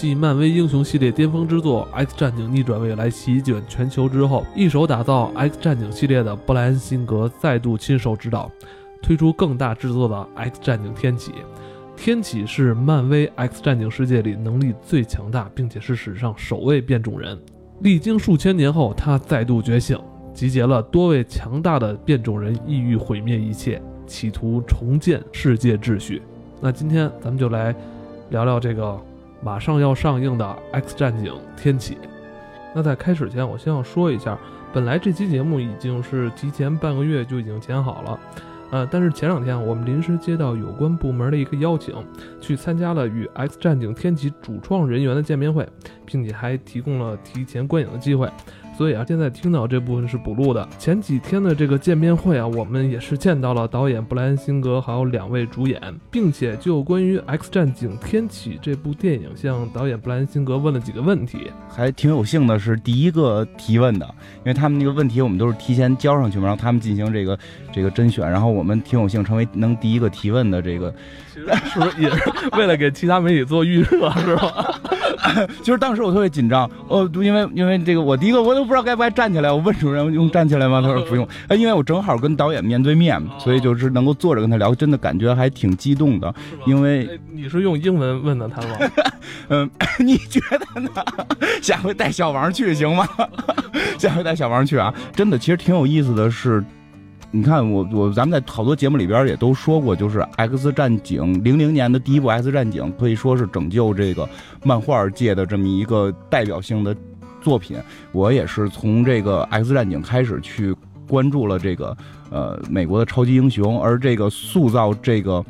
继漫威英雄系列巅峰之作《X 战警：逆转未来》席卷全球之后，一手打造《X 战警》系列的布莱恩·辛格再度亲手指导，推出更大制作的《X 战警：天启》。天启是漫威《X 战警》世界里能力最强大，并且是史上首位变种人。历经数千年后，他再度觉醒，集结了多位强大的变种人，意欲毁灭一切，企图重建世界秩序。那今天咱们就来聊聊这个马上要上映的《X 战警：天启》。那在开始前，我先要说一下，本来这期节目已经是提前半个月就已经剪好了，呃，但是前两天我们临时接到有关部门的一个邀请，去参加了与《X 战警：天启》主创人员的见面会，并且还提供了提前观影的机会。所以啊，现在听到这部分是补录的。前几天的这个见面会啊，我们也是见到了导演布莱恩·辛格，还有两位主演，并且就关于《X 战警：天启》这部电影，向导演布莱恩·辛格问了几个问题，还挺有幸的，是第一个提问的，因为他们那个问题我们都是提前交上去嘛，让他们进行这个这个甄选，然后我们挺有幸成为能第一个提问的这个，是不是也是为了给其他媒体做预热，是吧？其 实当时我特别紧张，哦，因为因为这个我第一个我都不知道该不该站起来，我问主任用站起来吗？他说 不用，哎，因为我正好跟导演面对面，所以就是能够坐着跟他聊，真的感觉还挺激动的。因为你是用英文问的他吗？嗯，你觉得呢？下回带小王去行吗？下回带小王去啊！真的，其实挺有意思的是。你看我我咱们在好多节目里边也都说过，就是《X 战警》零零年的第一部《X 战警》可以说是拯救这个漫画界的这么一个代表性的作品。我也是从这个《X 战警》开始去关注了这个呃美国的超级英雄，而这个塑造这个《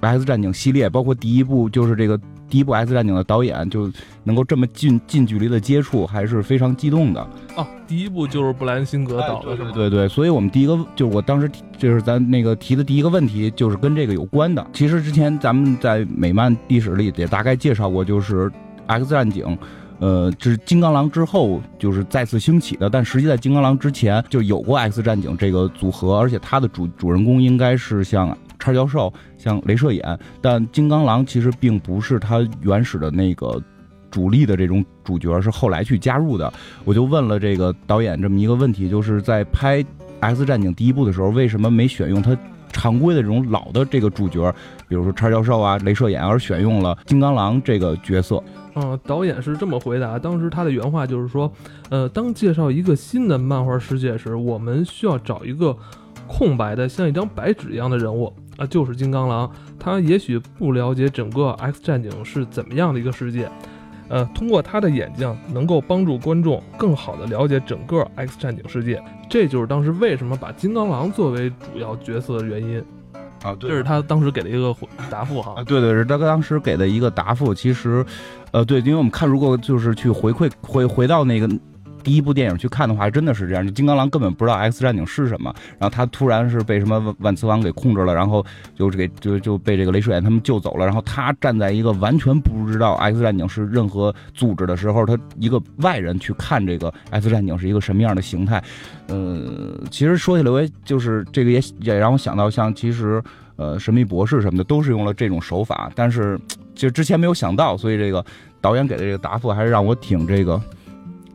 X 战警》系列，包括第一部就是这个。第一部《X 战警》的导演就能够这么近近距离的接触，还是非常激动的哦。第一部就是布莱恩·辛格导的，对对对。所以我们第一个就是我当时就是咱那个提的第一个问题，就是跟这个有关的。其实之前咱们在美漫历史里也大概介绍过，就是《X 战警》，呃，这是金刚狼之后就是再次兴起的，但实际在金刚狼之前就有过《X 战警》这个组合，而且它的主主人公应该是像。叉教授像镭射眼，但金刚狼其实并不是他原始的那个主力的这种主角，是后来去加入的。我就问了这个导演这么一个问题，就是在拍《X 战警》第一部的时候，为什么没选用他常规的这种老的这个主角，比如说叉教授啊、镭射眼，而选用了金刚狼这个角色？嗯，导演是这么回答，当时他的原话就是说，呃，当介绍一个新的漫画世界时，我们需要找一个空白的像一张白纸一样的人物。啊，就是金刚狼，他也许不了解整个 X 战警是怎么样的一个世界，呃，通过他的眼睛能够帮助观众更好的了解整个 X 战警世界，这就是当时为什么把金刚狼作为主要角色的原因啊，对。这是他当时给的一个答复哈，啊，对对，是他当时给的一个答复，其实，呃，对，因为我们看如果就是去回馈回回到那个。第一部电影去看的话，真的是这样。就金刚狼根本不知道 X 战警是什么，然后他突然是被什么万磁王给控制了，然后就是给就就被这个镭射眼他们救走了。然后他站在一个完全不知道 X 战警是任何组织的时候，他一个外人去看这个 X 战警是一个什么样的形态。呃，其实说起来，我也就是这个也也让我想到，像其实呃神秘博士什么的都是用了这种手法，但是就之前没有想到，所以这个导演给的这个答复还是让我挺这个。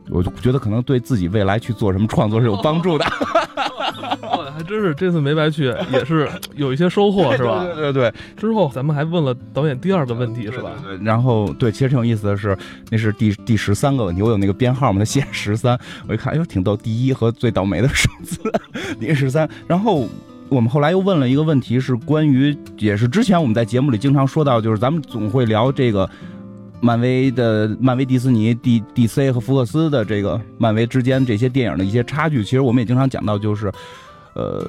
我就觉得可能对自己未来去做什么创作是有帮助的，还真是这次没白去，也是有一些收获，是吧？对对对。之后咱们还问了导演第二个问题，是吧？对。然后对，其实挺有意思的是，那是第第十三个问题，我有那个编号嘛，他写十三，我一看，哎呦，挺逗，第一和最倒霉的数字，第十三。然后我们后来又问了一个问题，是关于，也是之前我们在节目里经常说到，就是咱们总会聊这个。漫威的漫威、迪士尼、D D C 和福克斯的这个漫威之间这些电影的一些差距，其实我们也经常讲到，就是，呃，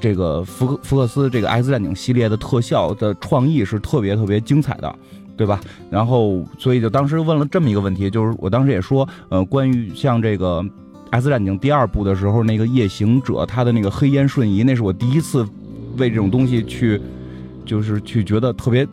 这个福福克斯这个 X 战警系列的特效的创意是特别特别精彩的，对吧？然后所以就当时问了这么一个问题，就是我当时也说，呃，关于像这个 X 战警第二部的时候，那个夜行者他的那个黑烟瞬移，那是我第一次为这种东西去，就是去觉得特别。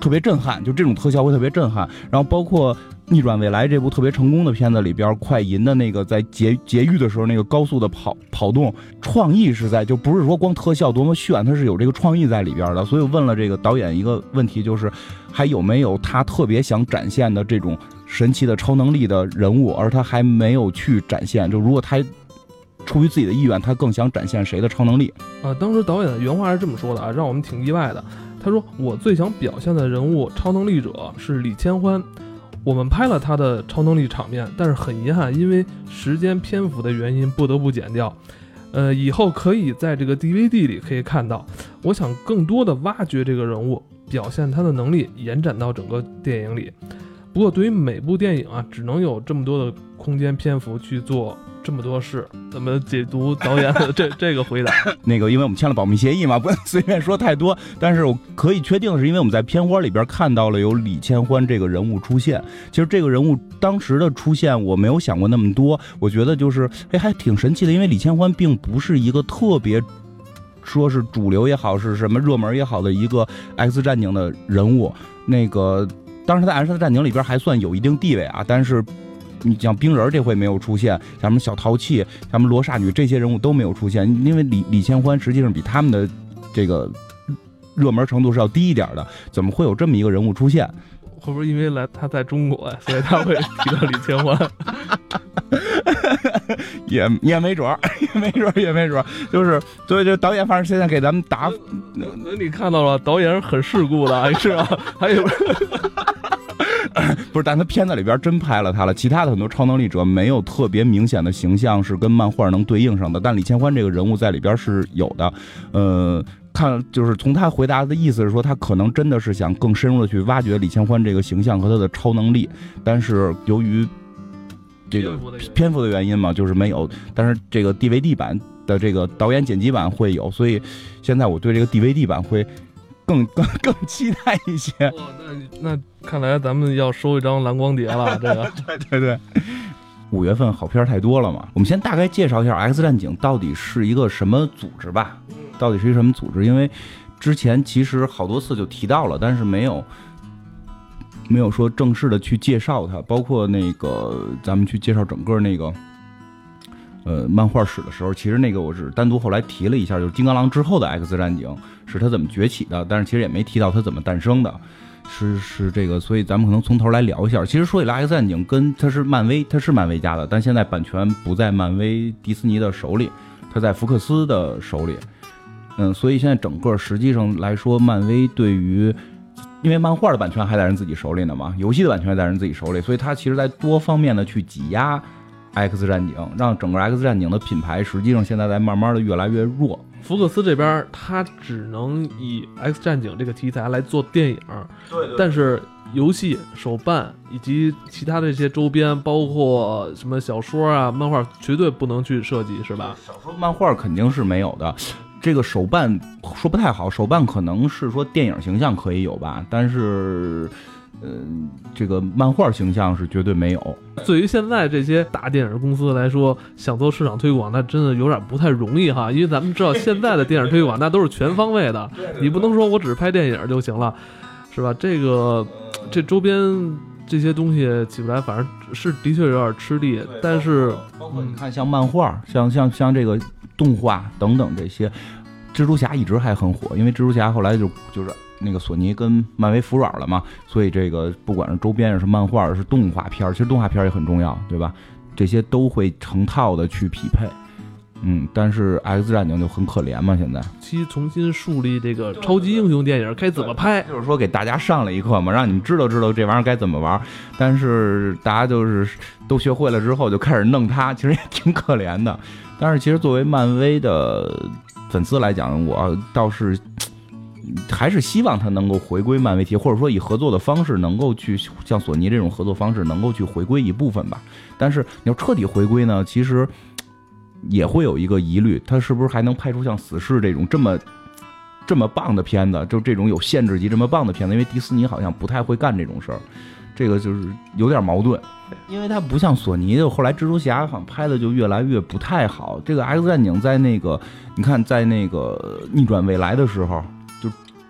特别震撼，就这种特效会特别震撼。然后包括逆转未来》这部特别成功的片子里边，快银的那个在劫劫狱的时候那个高速的跑跑动，创意是在就不是说光特效多么炫，它是有这个创意在里边的。所以问了这个导演一个问题，就是还有没有他特别想展现的这种神奇的超能力的人物，而他还没有去展现。就如果他出于自己的意愿，他更想展现谁的超能力？啊，当时导演的原话是这么说的啊，让我们挺意外的。他说：“我最想表现的人物超能力者是李千欢，我们拍了他的超能力场面，但是很遗憾，因为时间篇幅的原因，不得不剪掉。呃，以后可以在这个 DVD 里可以看到。我想更多的挖掘这个人物，表现他的能力，延展到整个电影里。不过对于每部电影啊，只能有这么多的空间篇幅去做。”这么多事，怎么解读导演的 这这个回答？那个，因为我们签了保密协议嘛，不能随便说太多。但是我可以确定的是，因为我们在片花里边看到了有李千欢这个人物出现。其实这个人物当时的出现，我没有想过那么多。我觉得就是，哎，还挺神奇的。因为李千欢并不是一个特别说是主流也好，是什么热门也好的一个 X 战警的人物。那个当时在 X 战警里边还算有一定地位啊，但是。你像冰人这回没有出现，像什么小淘气、像什么罗刹女这些人物都没有出现，因为李李千欢实际上比他们的这个热门程度是要低一点的，怎么会有这么一个人物出现？会不会因为来他在中国呀，所以他会提到李千欢？也也没准儿，也没准儿，也没准儿，就是所以这导演反正现在给咱们答，那你看到了，导演是很世故的，是吧？还有。不是，但他片子里边真拍了他了。其他的很多超能力者没有特别明显的形象是跟漫画能对应上的，但李千欢这个人物在里边是有的。呃，看就是从他回答的意思是说，他可能真的是想更深入的去挖掘李千欢这个形象和他的超能力，但是由于这个篇幅的原因嘛，就是没有。但是这个 DVD 版的这个导演剪辑版会有，所以现在我对这个 DVD 版会。更更更期待一些。那那看来咱们要收一张蓝光碟了。这个，对对对。五月份好片太多了嘛，我们先大概介绍一下《X 战警》到底是一个什么组织吧。到底是一个什么组织？因为之前其实好多次就提到了，但是没有没有说正式的去介绍它。包括那个咱们去介绍整个那个。呃，漫画史的时候，其实那个我是单独后来提了一下，就是金刚狼之后的 X 战警是他怎么崛起的，但是其实也没提到他怎么诞生的，是是这个，所以咱们可能从头来聊一下。其实说起来，X 战警跟它是漫威，它是漫威家的，但现在版权不在漫威迪士尼的手里，它在福克斯的手里。嗯，所以现在整个实际上来说，漫威对于，因为漫画的版权还在人自己手里呢嘛，游戏的版权还在人自己手里，所以它其实在多方面的去挤压。X 战警让整个 X 战警的品牌实际上现在在慢慢的越来越弱。福克斯这边他只能以 X 战警这个题材来做电影，对。但是游戏、手办以及其他的一些周边，包括什么小说啊、漫画，绝对不能去设计，是吧？小说、漫画肯定是没有的。这个手办说不太好，手办可能是说电影形象可以有吧，但是。嗯，这个漫画形象是绝对没有。对于现在这些大电影公司来说，想做市场推广，那真的有点不太容易哈。因为咱们知道，现在的电影推广那都是全方位的，你不能说我只是拍电影就行了，是吧？这个这周边这些东西起不来，反正是的确有点吃力。但是，包括你看，像漫画，像像像这个动画等等这些，蜘蛛侠一直还很火，因为蜘蛛侠后来就就是。那个索尼跟漫威服软了嘛，所以这个不管是周边是漫画是动画片，其实动画片也很重要，对吧？这些都会成套的去匹配。嗯，但是 X 战警就很可怜嘛，现在期重新树立这个超级英雄电影该怎么拍，就是说给大家上了一课嘛，让你们知道知道这玩意儿该怎么玩。但是大家就是都学会了之后就开始弄它，其实也挺可怜的。但是其实作为漫威的粉丝来讲，我倒是。还是希望他能够回归漫威体，或者说以合作的方式能够去像索尼这种合作方式能够去回归一部分吧。但是你要彻底回归呢，其实也会有一个疑虑，他是不是还能拍出像死侍这种这么这么棒的片子？就这种有限制级这么棒的片子，因为迪士尼好像不太会干这种事儿，这个就是有点矛盾。因为它不像索尼，就后来蜘蛛侠好像拍的就越来越不太好。这个 X 战警在那个你看在那个逆转未来的时候。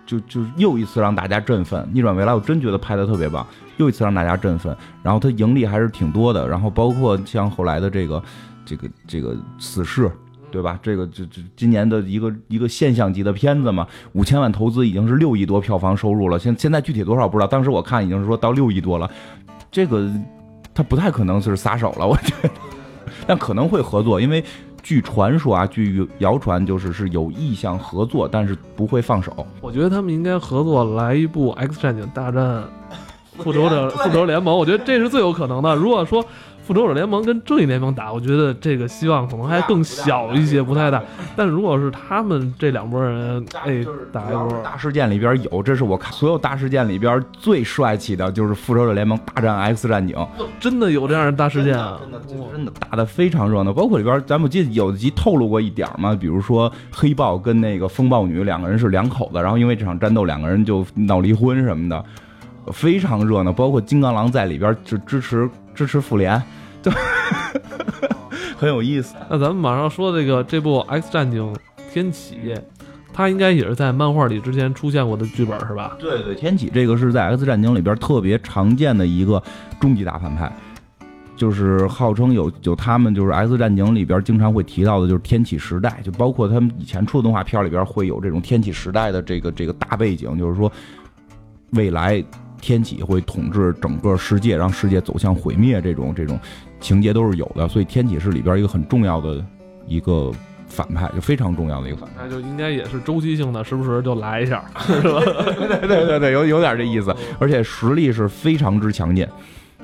就就又一次让大家振奋。逆转未来，我真觉得拍的特别棒，又一次让大家振奋。然后它盈利还是挺多的，然后包括像后来的这个这个这个死侍。对吧？这个这这今年的一个一个现象级的片子嘛，五千万投资已经是六亿多票房收入了。现现在具体多少不知道，当时我看已经是说到六亿多了。这个他不太可能是撒手了，我觉得，但可能会合作，因为据传说啊，据谣传就是是有意向合作，但是不会放手。我觉得他们应该合作来一部《X 战警大战复仇者 复仇联盟》，我觉得这是最有可能的。如果说。复仇者联盟跟正义联盟打，我觉得这个希望可能还更小一些，不太大。但如果是他们这两拨人，哎，打一波。大事件里边有，这是我看所有大事件里边最帅气的，就是复仇者联盟大战 X 战警，真的有这样的大事件啊！真的真的打的非常热闹，包括里边咱们记得有集透露过一点嘛，比如说黑豹跟那个风暴女两个人是两口子，然后因为这场战斗两个人就闹离婚什么的，非常热闹。包括金刚狼在里边就支持。支持复联，就 很有意思。那咱们马上说这个这部《X 战警：天启》，它应该也是在漫画里之前出现过的剧本，是吧？对对，天启这个是在《X 战警》里边特别常见的一个终极大反派，就是号称有有他们就是《X 战警》里边经常会提到的，就是天启时代，就包括他们以前出的动画片里边会有这种天启时代的这个这个大背景，就是说未来。天启会统治整个世界，让世界走向毁灭，这种这种情节都是有的，所以天启是里边一个很重要的一个反派，就非常重要的一个反派，就应该也是周期性的，时不时就来一下，是吧？对对对对，有有点这意思，而且实力是非常之强健，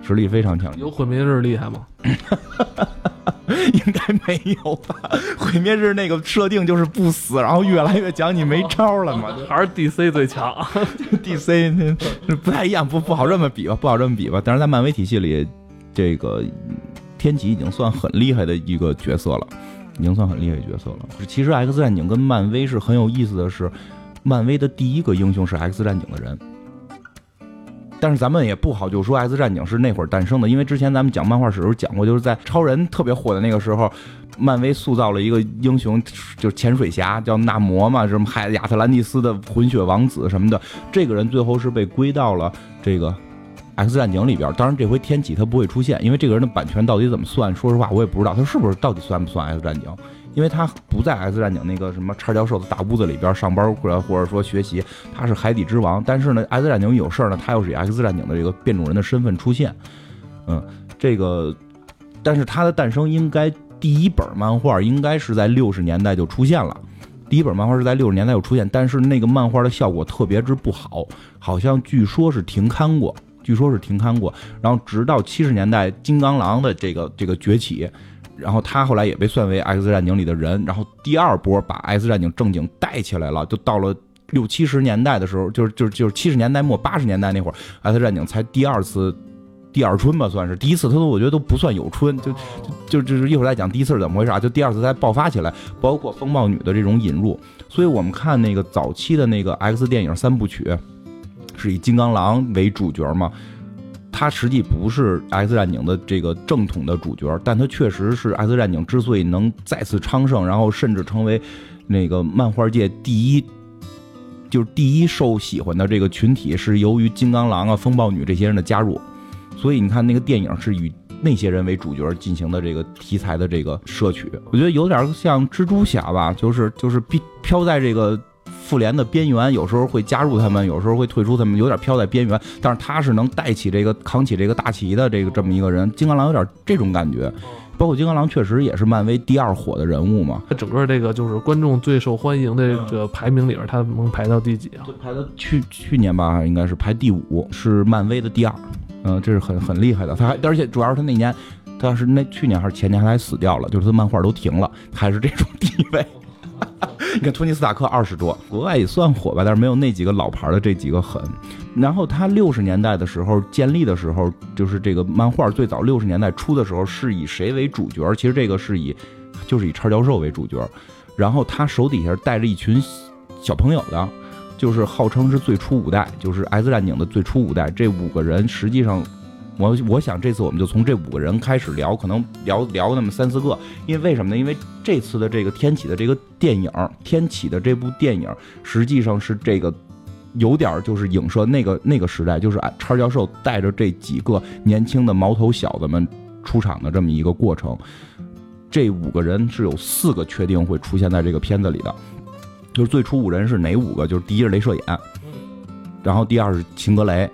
实力非常强，有毁灭日厉害吗？应该没有吧？毁灭日那个设定就是不死，然后越来越讲，你没招了嘛？还是 DC 最强？DC 那不太一样，不不好这么比吧？不好这么比吧？但是在漫威体系里，这个天启已经算很厉害的一个角色了，已经算很厉害的角色了。其实 X 战警跟漫威是很有意思的是，漫威的第一个英雄是 X 战警的人。但是咱们也不好就说 X 战警是那会儿诞生的，因为之前咱们讲漫画史时候讲过，就是在超人特别火的那个时候，漫威塑造了一个英雄，就是潜水侠叫纳摩嘛，什么海亚特兰蒂斯的混血王子什么的，这个人最后是被归到了这个 X 战警里边。当然这回天启他不会出现，因为这个人的版权到底怎么算，说实话我也不知道他是不是到底算不算 X 战警。因为他不在 X 战警那个什么叉教授的大屋子里边上班或者或者说学习，他是海底之王。但是呢，X 战警有事儿呢，他又是以 X 战警的这个变种人的身份出现。嗯，这个，但是他的诞生应该第一本漫画应该是在六十年代就出现了。第一本漫画是在六十年代就出现，但是那个漫画的效果特别之不好，好像据说是停刊过，据说是停刊过。然后直到七十年代金刚狼的这个这个崛起。然后他后来也被算为 X 战警里的人，然后第二波把 X 战警正经带起来了，就到了六七十年代的时候，就是就是就是七十年代末八十年代那会儿，X 战警才第二次第二春吧，算是第一次，他都我觉得都不算有春，就就就是一会儿再讲第一次是怎么回事啊，就第二次才爆发起来，包括风暴女的这种引入，所以我们看那个早期的那个 X 电影三部曲，是以金刚狼为主角嘛。他实际不是 X 战警的这个正统的主角，但他确实是 X 战警之所以能再次昌盛，然后甚至成为那个漫画界第一，就是第一受喜欢的这个群体，是由于金刚狼啊、风暴女这些人的加入。所以你看，那个电影是以那些人为主角进行的这个题材的这个摄取，我觉得有点像蜘蛛侠吧，就是就是飘飘在这个。复联的边缘有时候会加入他们，有时候会退出他们，有点飘在边缘。但是他是能带起这个、扛起这个大旗的这个这么一个人。金刚狼有点这种感觉，包括金刚狼确实也是漫威第二火的人物嘛。他整个这个就是观众最受欢迎的这个排名里边，他能排到第几啊？排到去去年吧，应该是排第五，是漫威的第二。嗯，这是很很厉害的。他还而且主要是他那年，他是那去年还是前年他还死掉了，就是他漫画都停了，还是这种地位。你看托尼斯塔克二十多，国外也算火吧，但是没有那几个老牌的这几个狠。然后他六十年代的时候建立的时候，就是这个漫画最早六十年代初的时候是以谁为主角？其实这个是以就是以叉教授为主角。然后他手底下带着一群小朋友的，就是号称是最初五代，就是 X 战警的最初五代。这五个人实际上。我我想这次我们就从这五个人开始聊，可能聊聊那么三四个，因为为什么呢？因为这次的这个天启的这个电影，天启的这部电影实际上是这个有点就是影射那个那个时代，就是叉教授带着这几个年轻的毛头小子们出场的这么一个过程。这五个人是有四个确定会出现在这个片子里的，就是最初五人是哪五个？就是第一是镭射眼，然后第二是秦格雷，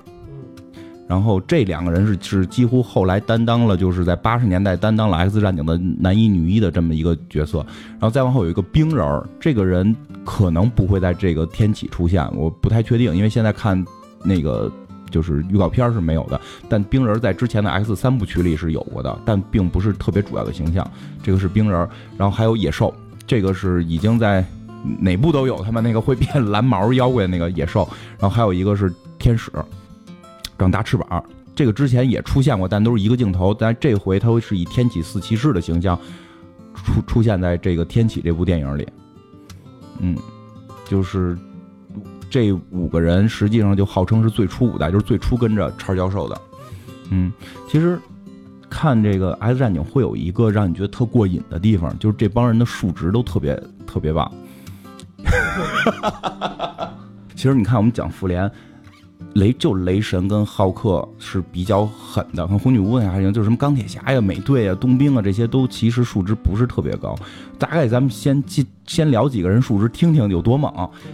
然后这两个人是是几乎后来担当了，就是在八十年代担当了 X 战警的男一女一的这么一个角色，然后再往后有一个冰人儿，这个人可能不会在这个天启出现，我不太确定，因为现在看那个。就是预告片是没有的，但冰人在之前的 X 三部曲里是有过的，但并不是特别主要的形象。这个是冰人儿，然后还有野兽，这个是已经在哪部都有，他们那个会变蓝毛妖怪那个野兽，然后还有一个是天使，长大翅膀，这个之前也出现过，但都是一个镜头，但这回他会是以天启四骑士的形象出出现在这个天启这部电影里，嗯，就是。这五个人实际上就号称是最初五代，就是最初跟着叉教授的。嗯，其实看这个《X 战警》会有一个让你觉得特过瘾的地方，就是这帮人的数值都特别特别棒。其实你看，我们讲复联，雷就雷神跟浩克是比较狠的，和红女巫还行，就是什么钢铁侠呀、美队啊、冬兵啊这些都其实数值不是特别高。大概咱们先先先聊几个人数值，听听有多猛。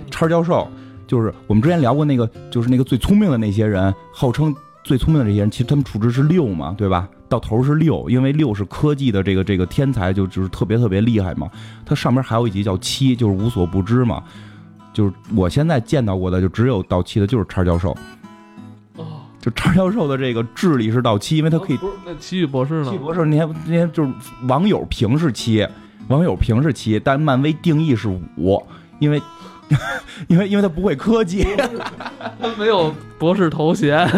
叉教授。就是我们之前聊过那个，就是那个最聪明的那些人，号称最聪明的这些人，其实他们数值是六嘛，对吧？到头是六，因为六是科技的这个这个天才，就就是特别特别厉害嘛。它上面还有一级叫七，就是无所不知嘛。就是我现在见到过的，就只有到期的，就是叉教授。哦，就叉教授的这个智力是到期，因为他可以。不是那奇异博士呢？奇异博士那天那天就是网友评是七，网友评是七，但漫威定义是五，因为。因为因为他不会科技，他没有博士头衔。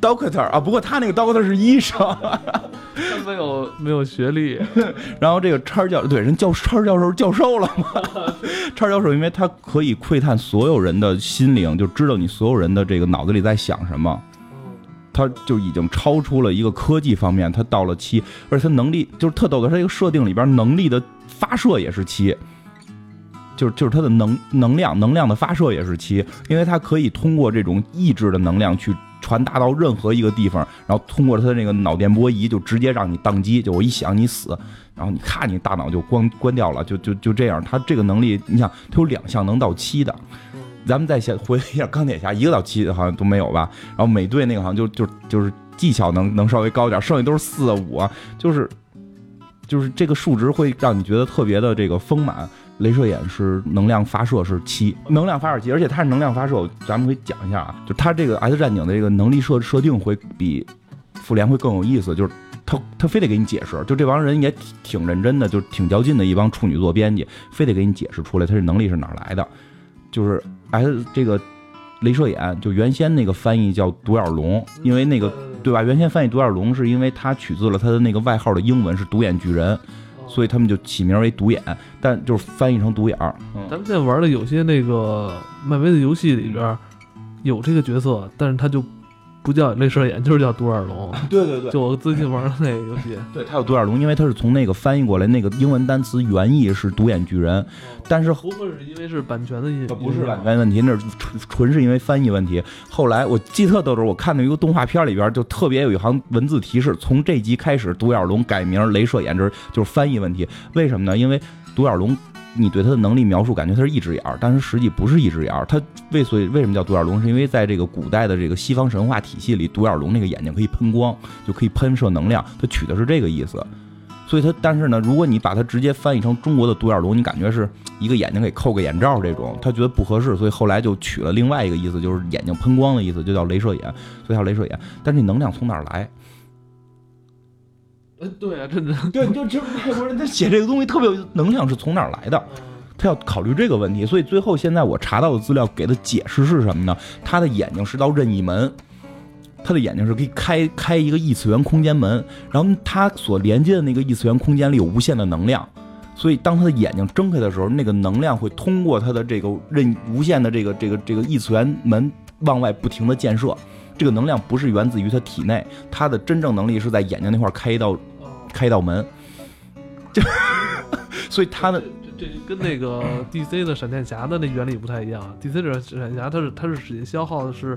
Doctor 啊，不过他那个 Doctor 是医生，他没有没有学历。然后这个叉教对人叫叉教授教授了嘛？叉教授因为他可以窥探所有人的心灵，就知道你所有人的这个脑子里在想什么。他就已经超出了一个科技方面，他到了七，而且他能力就是特逗的，他这个设定里边能力的发射也是七。就是就是它的能能量能量的发射也是七，因为它可以通过这种意志的能量去传达到任何一个地方，然后通过它的那个脑电波仪就直接让你宕机，就我一想你死，然后你咔你大脑就关关掉了，就就就这样。它这个能力，你想它有两项能到七的，咱们再先回忆一下钢铁侠，一个到七好像都没有吧？然后美队那个好像就就就是技巧能能稍微高点，剩下都是四五啊，就是就是这个数值会让你觉得特别的这个丰满。镭射眼是能量发射是七，能量发射七，而且它是能量发射，咱们可以讲一下啊，就它这个 S 战警的这个能力设设定会比复联会更有意思，就是他他非得给你解释，就这帮人也挺认真的，就挺较劲的一帮处女座编辑，非得给你解释出来他这能力是哪来的，就是 X 这个镭射眼，就原先那个翻译叫独眼龙，因为那个对吧？原先翻译独眼龙是因为它取自了他的那个外号的英文是独眼巨人。所以他们就起名为独眼，但就是翻译成独眼儿。咱们现在玩的有些那个漫威的游戏里边有这个角色，但是他就。不叫镭射眼，就是叫独眼龙。对对对，就我最近玩的那个游戏。对，它有独眼龙，因为它是从那个翻译过来，那个英文单词原意是独眼巨人。但是不会是因为是版权的因？不是版权问题，那是纯纯是因为翻译问题。后来我记特逗着，我看到一个动画片里边就特别有一行文字提示：从这集开始，独眼龙改名镭射眼，这就是翻译问题。为什么呢？因为独眼龙。你对他的能力描述，感觉他是一只眼儿，但是实际不是一只眼儿。他为所以为什么叫独眼龙？是因为在这个古代的这个西方神话体系里，独眼龙那个眼睛可以喷光，就可以喷射能量。他取的是这个意思。所以他但是呢，如果你把它直接翻译成中国的独眼龙，你感觉是一个眼睛给扣个眼罩这种，他觉得不合适，所以后来就取了另外一个意思，就是眼睛喷光的意思，就叫镭射眼，所以叫镭射眼。但是你能量从哪儿来？呃，对啊，真的，对，就就是外国人他写这个东西特别有能量是从哪儿来的，他要考虑这个问题，所以最后现在我查到的资料给的解释是什么呢？他的眼睛是道任意门，他的眼睛是可以开开一个异次元空间门，然后他所连接的那个异次元空间里有无限的能量，所以当他的眼睛睁开的时候，那个能量会通过他的这个任无限的这个这个这个异次元门往外不停的溅射。这个能量不是源自于他体内，他的真正能力是在眼睛那块开一道，开一道门，就，所以他的这跟那个 DC 的闪电侠的那原理不太一样。DC 的闪电侠，它是它是使劲消耗的是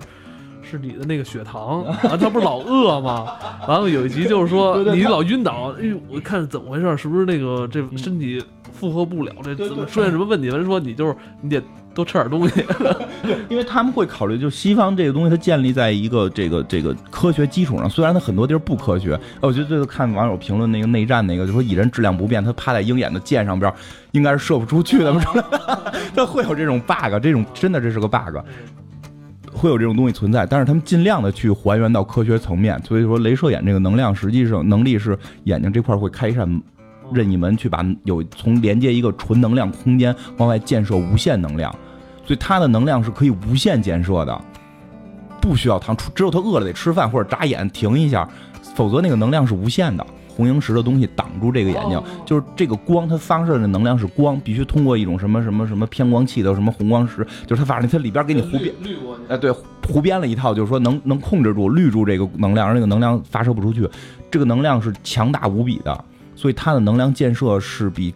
是你的那个血糖，完他不是老饿吗？完了有一集就是说你老晕倒，哎呦，我看怎么回事？是不是那个这身体负荷不了？这怎么出现什么问题？人说你就是你得多吃点东西。因为他们会考虑，就西方这个东西，它建立在一个这个这个科学基础上，虽然它很多地儿不科学。哎我觉得这个看网友评论那个内战那个，就说蚁人质量不变，他趴在鹰眼的箭上边，应该是射不出去的，他会有这种 bug，这种真的这是个 bug。会有这种东西存在，但是他们尽量的去还原到科学层面。所以说，镭射眼这个能量实际上能力是眼睛这块会开一扇任意门，去把有从连接一个纯能量空间往外建设无限能量，所以它的能量是可以无限建设的，不需要糖，除只有它饿了得吃饭或者眨眼停一下，否则那个能量是无限的。红萤石的东西挡住这个眼睛，哦就是这个光，它发射的能量是光，必须通过一种什么什么什么偏光器的什么红光石，就是它反正它里边给你糊变，滤过去。哎，对，胡编了一套，就是说能能控制住、滤住这个能量，让这个能量发射不出去。这个能量是强大无比的，所以它的能量建设是比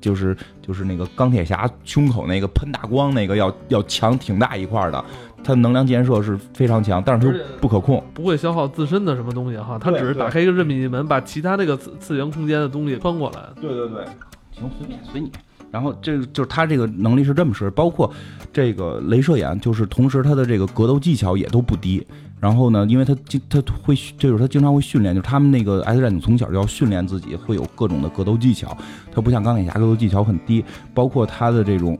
就是就是那个钢铁侠胸口那个喷大光那个要要强挺大一块儿的。它能量建设是非常强，但是它不可控。不会消耗自身的什么东西哈，它只是打开一个任意门，把其他那个次次元空间的东西穿过来。对对对，行，随便随你。然后这个就是他这个能力是这么使，包括这个镭射眼，就是同时他的这个格斗技巧也都不低。然后呢，因为他经他会就是他经常会训练，就是他们那个 X 战警从小就要训练自己，会有各种的格斗技巧。他不像钢铁侠格斗技巧很低，包括他的这种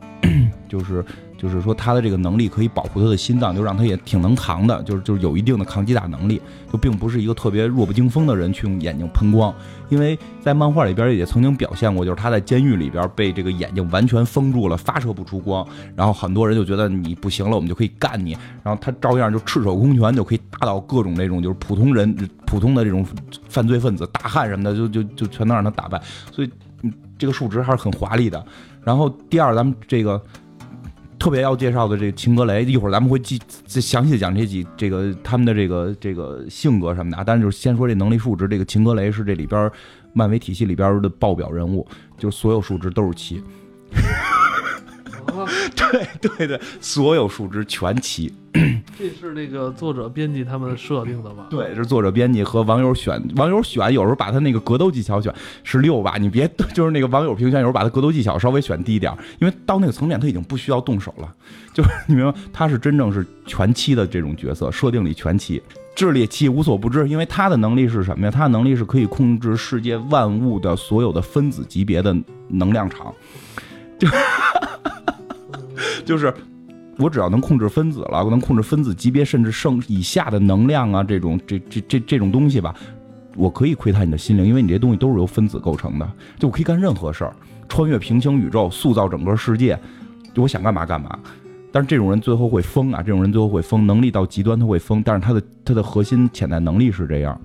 就是。就是说，他的这个能力可以保护他的心脏，就让他也挺能扛的，就是就是有一定的抗击打能力，就并不是一个特别弱不禁风的人去用眼睛喷光。因为在漫画里边也曾经表现过，就是他在监狱里边被这个眼睛完全封住了，发射不出光，然后很多人就觉得你不行了，我们就可以干你，然后他照样就赤手空拳就可以打倒各种那种就是普通人、普通的这种犯罪分子、大汉什么的，就就就全都让他打败，所以，这个数值还是很华丽的。然后第二，咱们这个。特别要介绍的这个秦格雷，一会儿咱们会记详细的讲这几这个他们的这个这个性格什么的。但是就是先说这能力数值，这个秦格雷是这里边漫威体系里边的爆表人物，就是所有数值都是七。啊，对对对，所有数值全齐。这是那个作者编辑他们设定的吧？对，是作者编辑和网友选，网友选有时候把他那个格斗技巧选是六吧，你别 就是那个网友评选有时候把他格斗技巧稍微选低一点，因为到那个层面他已经不需要动手了，就是你明白，他是真正是全期的这种角色，设定里全期。智力期无所不知，因为他的能力是什么呀？他的能力是可以控制世界万物的所有的分子级别的能量场，就 就是我只要能控制分子了，我能控制分子级别甚至剩以下的能量啊，这种这这这这种东西吧，我可以窥探你的心灵，因为你这些东西都是由分子构成的，就我可以干任何事儿，穿越平行宇宙，塑造整个世界，就我想干嘛干嘛。但是这种人最后会疯啊！这种人最后会疯，能力到极端他会疯，但是他的他的核心潜在能力是这样。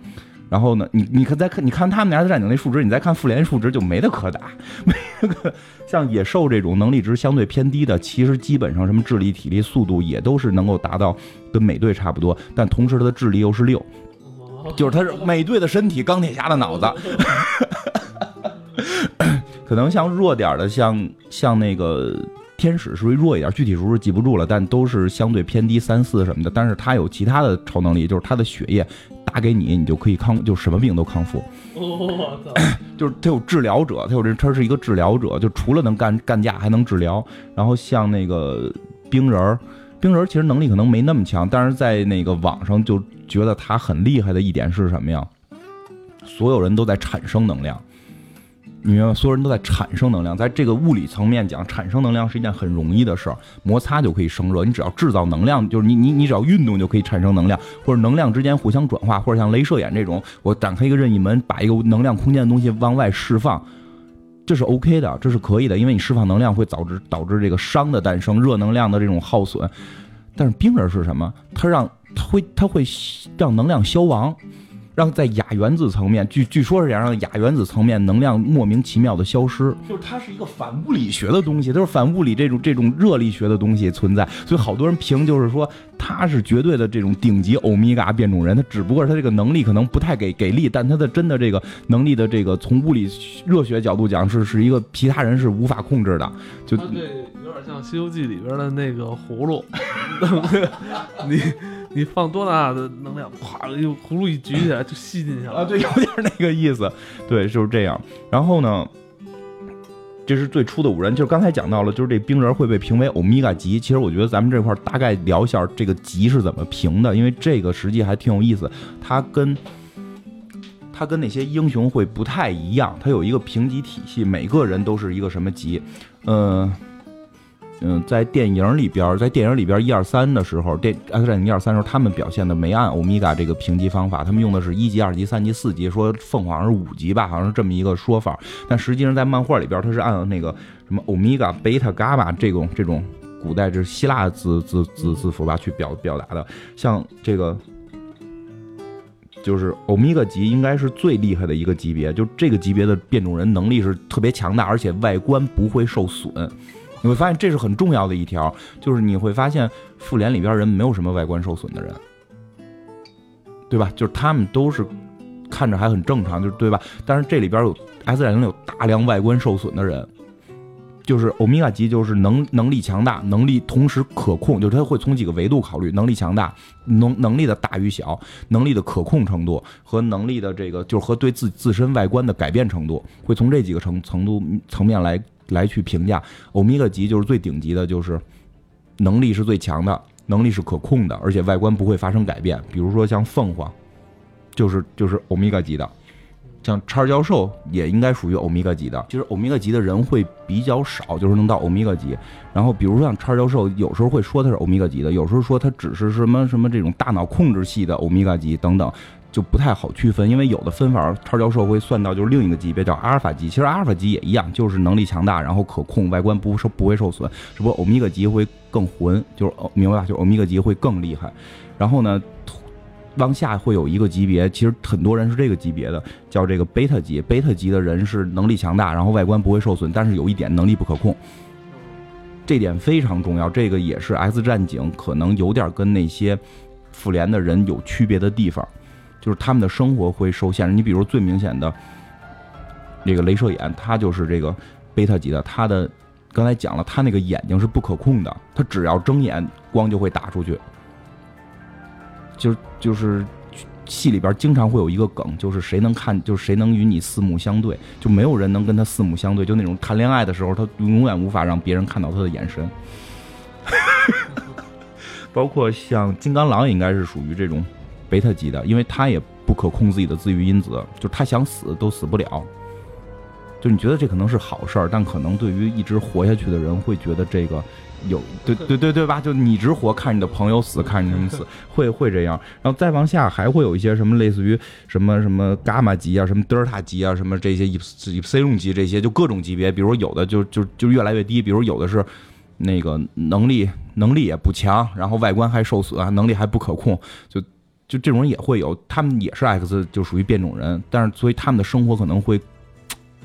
然后呢，你你看再看，你看他们俩的战警那数值，你再看复联数值就没得可打，没那个像野兽这种能力值相对偏低的，其实基本上什么智力、体力、速度也都是能够达到跟美队差不多，但同时他的智力又是六，就是他是美队的身体，钢铁侠的脑子。可能像弱点的，像像那个天使属于弱一点，具体数是记不住了，但都是相对偏低三四什么的。但是他有其他的超能力，就是他的血液打给你，你就可以康，就什么病都康复。我操！就是他有治疗者，他有这他是一个治疗者，就除了能干干架，还能治疗。然后像那个冰人儿，冰人儿其实能力可能没那么强，但是在那个网上就觉得他很厉害的一点是什么呀？所有人都在产生能量。你明白吗？所有人都在产生能量，在这个物理层面讲，产生能量是一件很容易的事儿，摩擦就可以生热。你只要制造能量，就是你你你只要运动就可以产生能量，或者能量之间互相转化，或者像镭射眼这种，我展开一个任意门，把一个能量空间的东西往外释放，这是 OK 的，这是可以的，因为你释放能量会导致导致这个熵的诞生，热能量的这种耗损。但是冰人是什么？它让它会它会让能量消亡。让在亚原子层面，据据说是想让亚原子层面能量莫名其妙的消失，就是它是一个反物理学的东西，都是反物理这种这种热力学的东西存在，所以好多人评就是说他是绝对的这种顶级欧米伽变种人，他只不过是他这个能力可能不太给给力，但他的真的这个能力的这个从物理热学角度讲是是一个其他人是无法控制的，就这有点像《西游记》里边的那个葫芦，你。你放多大的能量，咵，用葫芦一举起来就吸进去了啊！对，有点那个意思，对，就是这样。然后呢，这是最初的五人，就是刚才讲到了，就是这冰人会被评为欧米伽级。其实我觉得咱们这块大概聊一下这个级是怎么评的，因为这个实际还挺有意思。它跟它跟那些英雄会不太一样，它有一个评级体系，每个人都是一个什么级，嗯。嗯，在电影里边，在电影里边一二三的时候，电《X 战警》一二三时候，他们表现的没按欧米伽这个评级方法，他们用的是一级、二级、三级、四级，说凤凰是五级吧，好像是这么一个说法。但实际上在漫画里边，它是按那个什么欧米伽、贝塔、伽马这种这种古代这希腊字字字字符吧去表表达的。像这个就是欧米伽级应该是最厉害的一个级别，就这个级别的变种人能力是特别强大，而且外观不会受损。你会发现这是很重要的一条，就是你会发现复联里边人没有什么外观受损的人，对吧？就是他们都是看着还很正常，就是对吧？但是这里边有 S 战警有大量外观受损的人，就是欧米伽级，就是能能力强大，能力同时可控，就是他会从几个维度考虑，能力强大，能能力的大与小，能力的可控程度和能力的这个就是和对自自身外观的改变程度，会从这几个层程度层面来。来去评价欧米伽级就是最顶级的，就是能力是最强的，能力是可控的，而且外观不会发生改变。比如说像凤凰，就是就是欧米伽级的，像叉教授也应该属于欧米伽级的。其实欧米伽级的人会比较少，就是能到欧米伽级。然后比如说像叉教授，有时候会说他是欧米伽级的，有时候说他只是什么什么这种大脑控制系的欧米伽级等等。就不太好区分，因为有的分法超教授会算到就是另一个级别叫阿尔法级，其实阿尔法级也一样，就是能力强大，然后可控，外观不受不会受损，只不过欧米伽级会更混，就是明白吧？就欧米伽级会更厉害。然后呢，往下会有一个级别，其实很多人是这个级别的，叫这个贝塔级。贝塔级的人是能力强大，然后外观不会受损，但是有一点能力不可控，这点非常重要。这个也是 X 战警可能有点跟那些复联的人有区别的地方。就是他们的生活会受限制。你比如最明显的，这个镭射眼，他就是这个贝塔级的。他的刚才讲了，他那个眼睛是不可控的，他只要睁眼，光就会打出去。就就是戏里边经常会有一个梗，就是谁能看，就是谁能与你四目相对，就没有人能跟他四目相对。就那种谈恋爱的时候，他永远无法让别人看到他的眼神。包括像金刚狼，应该是属于这种。贝塔级的，因为他也不可控自己的自愈因子，就他想死都死不了。就你觉得这可能是好事儿，但可能对于一直活下去的人会觉得这个有对对对对吧？就你一直活，看你的朋友死，看你什么死，会会这样。然后再往下还会有一些什么类似于什么什么伽马级啊，什么德尔塔级啊，什么这些以以 C 用级这些，就各种级别。比如有的就就就越来越低，比如有的是那个能力能力也不强，然后外观还受损，能力还不可控，就。就这种人也会有，他们也是 X，就属于变种人，但是所以他们的生活可能会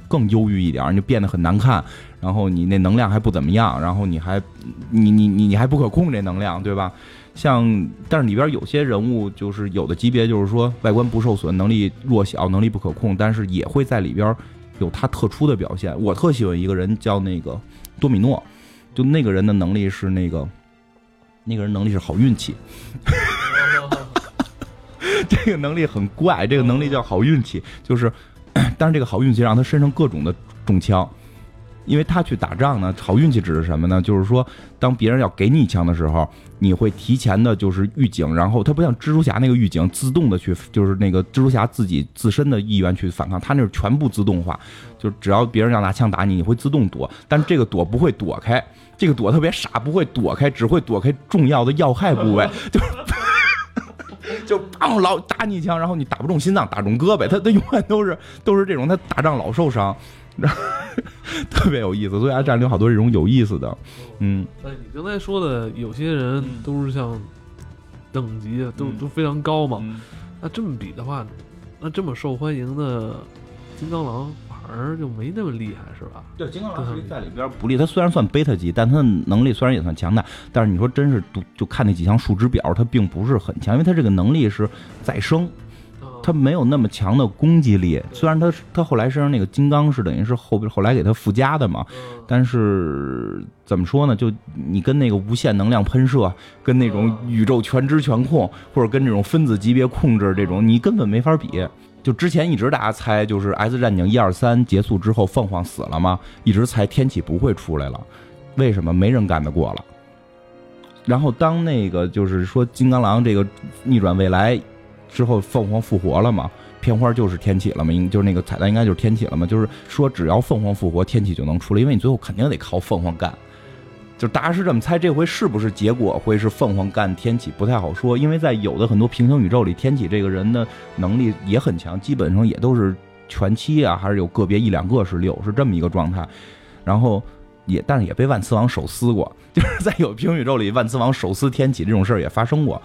更忧郁一点，就变得很难看。然后你那能量还不怎么样，然后你还你你你你还不可控这能量，对吧？像但是里边有些人物就是有的级别就是说外观不受损，能力弱小，能力不可控，但是也会在里边有他特殊的表现。我特喜欢一个人叫那个多米诺，就那个人的能力是那个那个人能力是好运气。这个能力很怪，这个能力叫好运气，就是，但是这个好运气让他身上各种的中枪，因为他去打仗呢。好运气指的是什么呢？就是说，当别人要给你一枪的时候，你会提前的，就是预警，然后他不像蜘蛛侠那个预警，自动的去，就是那个蜘蛛侠自己自身的意愿去反抗，他那是全部自动化，就只要别人要拿枪打你，你会自动躲，但这个躲不会躲开，这个躲特别傻，不会躲开，只会躲开重要的要害部位，就。就砰老打你一枪，然后你打不中心脏，打中胳膊，他他永远都是都是这种，他打仗老受伤，特别有意思。所以啊，战里有好多这种有意思的，嗯。哎，你刚才说的有些人都是像等级都都非常高嘛，那这么比的话，那这么受欢迎的金刚狼反而就没那么厉害，是吧？对，金刚狼实际在里边不利。他虽然算贝塔级，但他的能力虽然也算强大，但是你说真是读就看那几项数值表，他并不是很强，因为他这个能力是再生，他没有那么强的攻击力。虽然他他后来身上那个金刚是等于是后后来给他附加的嘛，但是怎么说呢？就你跟那个无限能量喷射，跟那种宇宙全知全控，或者跟这种分子级别控制这种，你根本没法比。就之前一直大家猜，就是《X 战警》一二三结束之后，凤凰死了吗？一直猜天启不会出来了，为什么？没人干得过了。然后当那个就是说金刚狼这个逆转未来之后，凤凰复活了嘛？片花就是天启了嘛？应就是那个彩蛋应该就是天启了嘛？就是说只要凤凰复活，天启就能出来，因为你最后肯定得靠凤凰干。就大家是这么猜，这回是不是结果会是凤凰干天启不太好说，因为在有的很多平行宇宙里，天启这个人的能力也很强，基本上也都是全七啊，还是有个别一两个是六，是这么一个状态。然后也，但是也被万磁王手撕过，就是在有平行宇宙里，万磁王手撕天启这种事儿也发生过。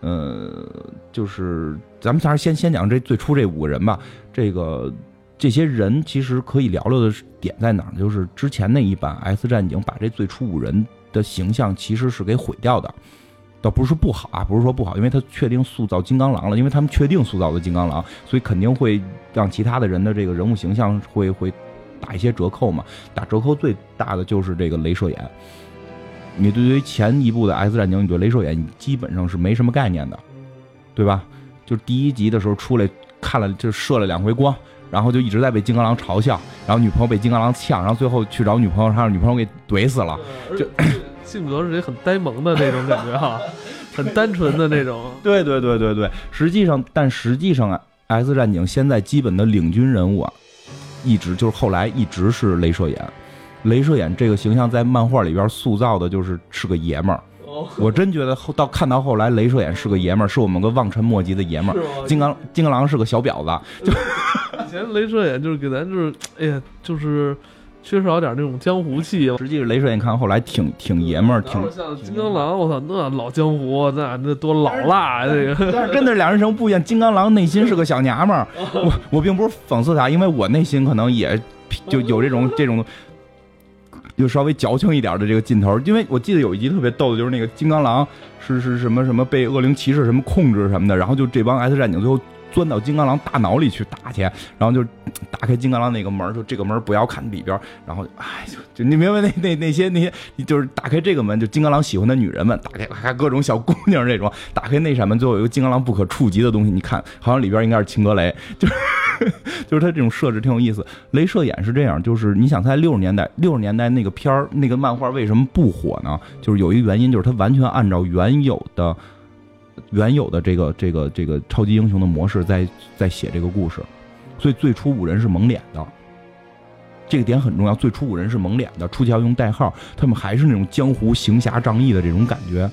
呃，就是咱们还是先先讲这最初这五个人吧，这个。这些人其实可以聊聊的点在哪儿？就是之前那一版《S 战警》把这最初五人的形象其实是给毁掉的，倒不是不好啊，不是说不好，因为他确定塑造金刚狼了，因为他们确定塑造的金刚狼，所以肯定会让其他的人的这个人物形象会会打一些折扣嘛。打折扣最大的就是这个镭射眼。你对于前一部的《S 战警》，你对镭射眼基本上是没什么概念的，对吧？就第一集的时候出来看了，就射了两回光。然后就一直在被金刚狼嘲笑，然后女朋友被金刚狼呛，然后最后去找女朋友，他让女朋友给怼死了。就性格是一很呆萌的那种感觉哈，很单纯的那种。对对对对对，实际上，但实际上啊，X 战警现在基本的领军人物啊，一直就是后来一直是镭射眼。镭射眼这个形象在漫画里边塑造的就是是个爷们儿。我真觉得后到看到后来，镭射眼是个爷们儿，是我们个望尘莫及的爷们儿。金刚金刚狼是个小婊子。就以前镭射眼就是给咱就是，哎呀，就是缺少点那种江湖气。实际是镭射眼看后来挺挺爷们儿，挺像金刚狼。我操，那老江湖，那那多老辣这个。但是真的两人成不一样。金刚狼内心是个小娘们儿。我我并不是讽刺他，因为我内心可能也 就有这种这种。就稍微矫情一点的这个劲头，因为我记得有一集特别逗的，就是那个金刚狼是是什么什么被恶灵骑士什么控制什么的，然后就这帮 S 战警最后钻到金刚狼大脑里去打去，然后就打开金刚狼那个门，说这个门不要看里边，然后哎就就你明白那那那些那些就是打开这个门，就金刚狼喜欢的女人们，打开还各种小姑娘这种，打开那扇门，最后有一个金刚狼不可触及的东西，你看好像里边应该是秦格雷，就是。就是他这种设置挺有意思。镭射眼是这样，就是你想在六十年代，六十年代那个片儿、那个漫画为什么不火呢？就是有一个原因，就是他完全按照原有的、原有的这个、这个、这个超级英雄的模式在在写这个故事。所以最初五人是蒙脸的，这个点很重要。最初五人是蒙脸的，出去要用代号，他们还是那种江湖行侠仗义的这种感觉。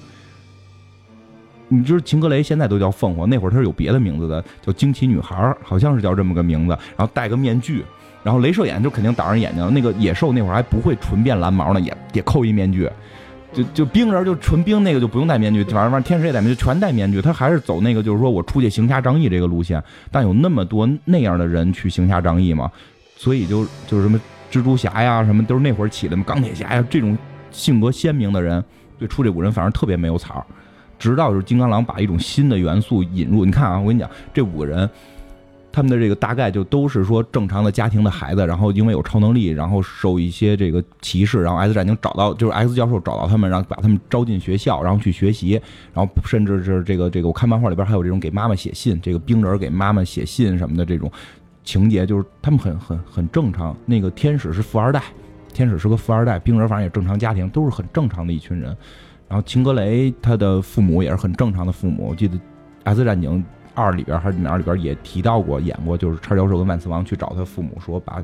你知道秦格雷现在都叫凤凰，那会儿他是有别的名字的，叫惊奇女孩，好像是叫这么个名字。然后戴个面具，然后镭射眼就肯定挡上眼睛。那个野兽那会儿还不会纯变蓝毛呢，也也扣一面具。就就冰人就纯冰那个就不用戴面具，反正反正天使也戴面具，全戴面具。他还是走那个就是说我出去行侠仗义这个路线。但有那么多那样的人去行侠仗义嘛，所以就就是什么蜘蛛侠呀，什么都是那会儿起的嘛，钢铁侠呀这种性格鲜明的人，对出这五人反正特别没有草。直到就是金刚狼把一种新的元素引入，你看啊，我跟你讲，这五个人，他们的这个大概就都是说正常的家庭的孩子，然后因为有超能力，然后受一些这个歧视，然后 X 战警找到，就是 X 教授找到他们，然后把他们招进学校，然后去学习，然后甚至是这个这个，我看漫画里边还有这种给妈妈写信，这个冰人给妈妈写信什么的这种情节，就是他们很很很正常。那个天使是富二代，天使是个富二代，冰人反正也正常家庭，都是很正常的一群人。然后秦格雷他的父母也是很正常的父母，我记得《X 战警二》里边还是哪里边也提到过演过，就是叉教授跟万磁王去找他父母说把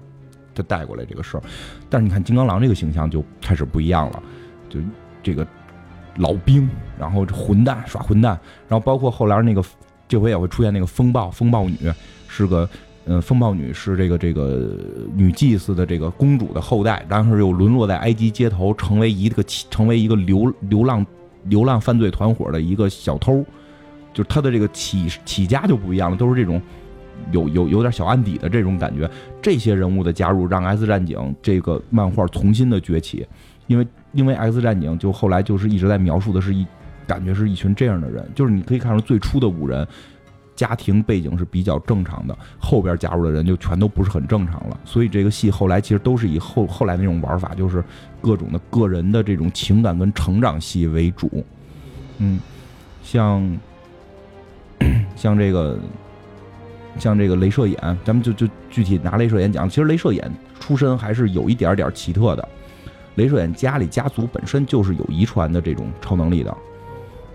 他带过来这个事儿。但是你看金刚狼这个形象就开始不一样了，就这个老兵，然后混蛋耍混蛋，然后包括后来那个这回也会出现那个风暴风暴女是个。嗯，风暴女是这个这个女祭司的这个公主的后代，当时又沦落在埃及街头，成为一个成为一个流流浪流浪犯罪团伙的一个小偷，就他的这个起起家就不一样了，都是这种有有有点小案底的这种感觉。这些人物的加入，让 X 战警这个漫画重新的崛起，因为因为 X 战警就后来就是一直在描述的是一感觉是一群这样的人，就是你可以看出最初的五人。家庭背景是比较正常的，后边加入的人就全都不是很正常了。所以这个戏后来其实都是以后后来那种玩法，就是各种的个人的这种情感跟成长戏为主。嗯，像像这个像这个镭射眼，咱们就就具体拿镭射眼讲，其实镭射眼出身还是有一点点奇特的。镭射眼家里家族本身就是有遗传的这种超能力的。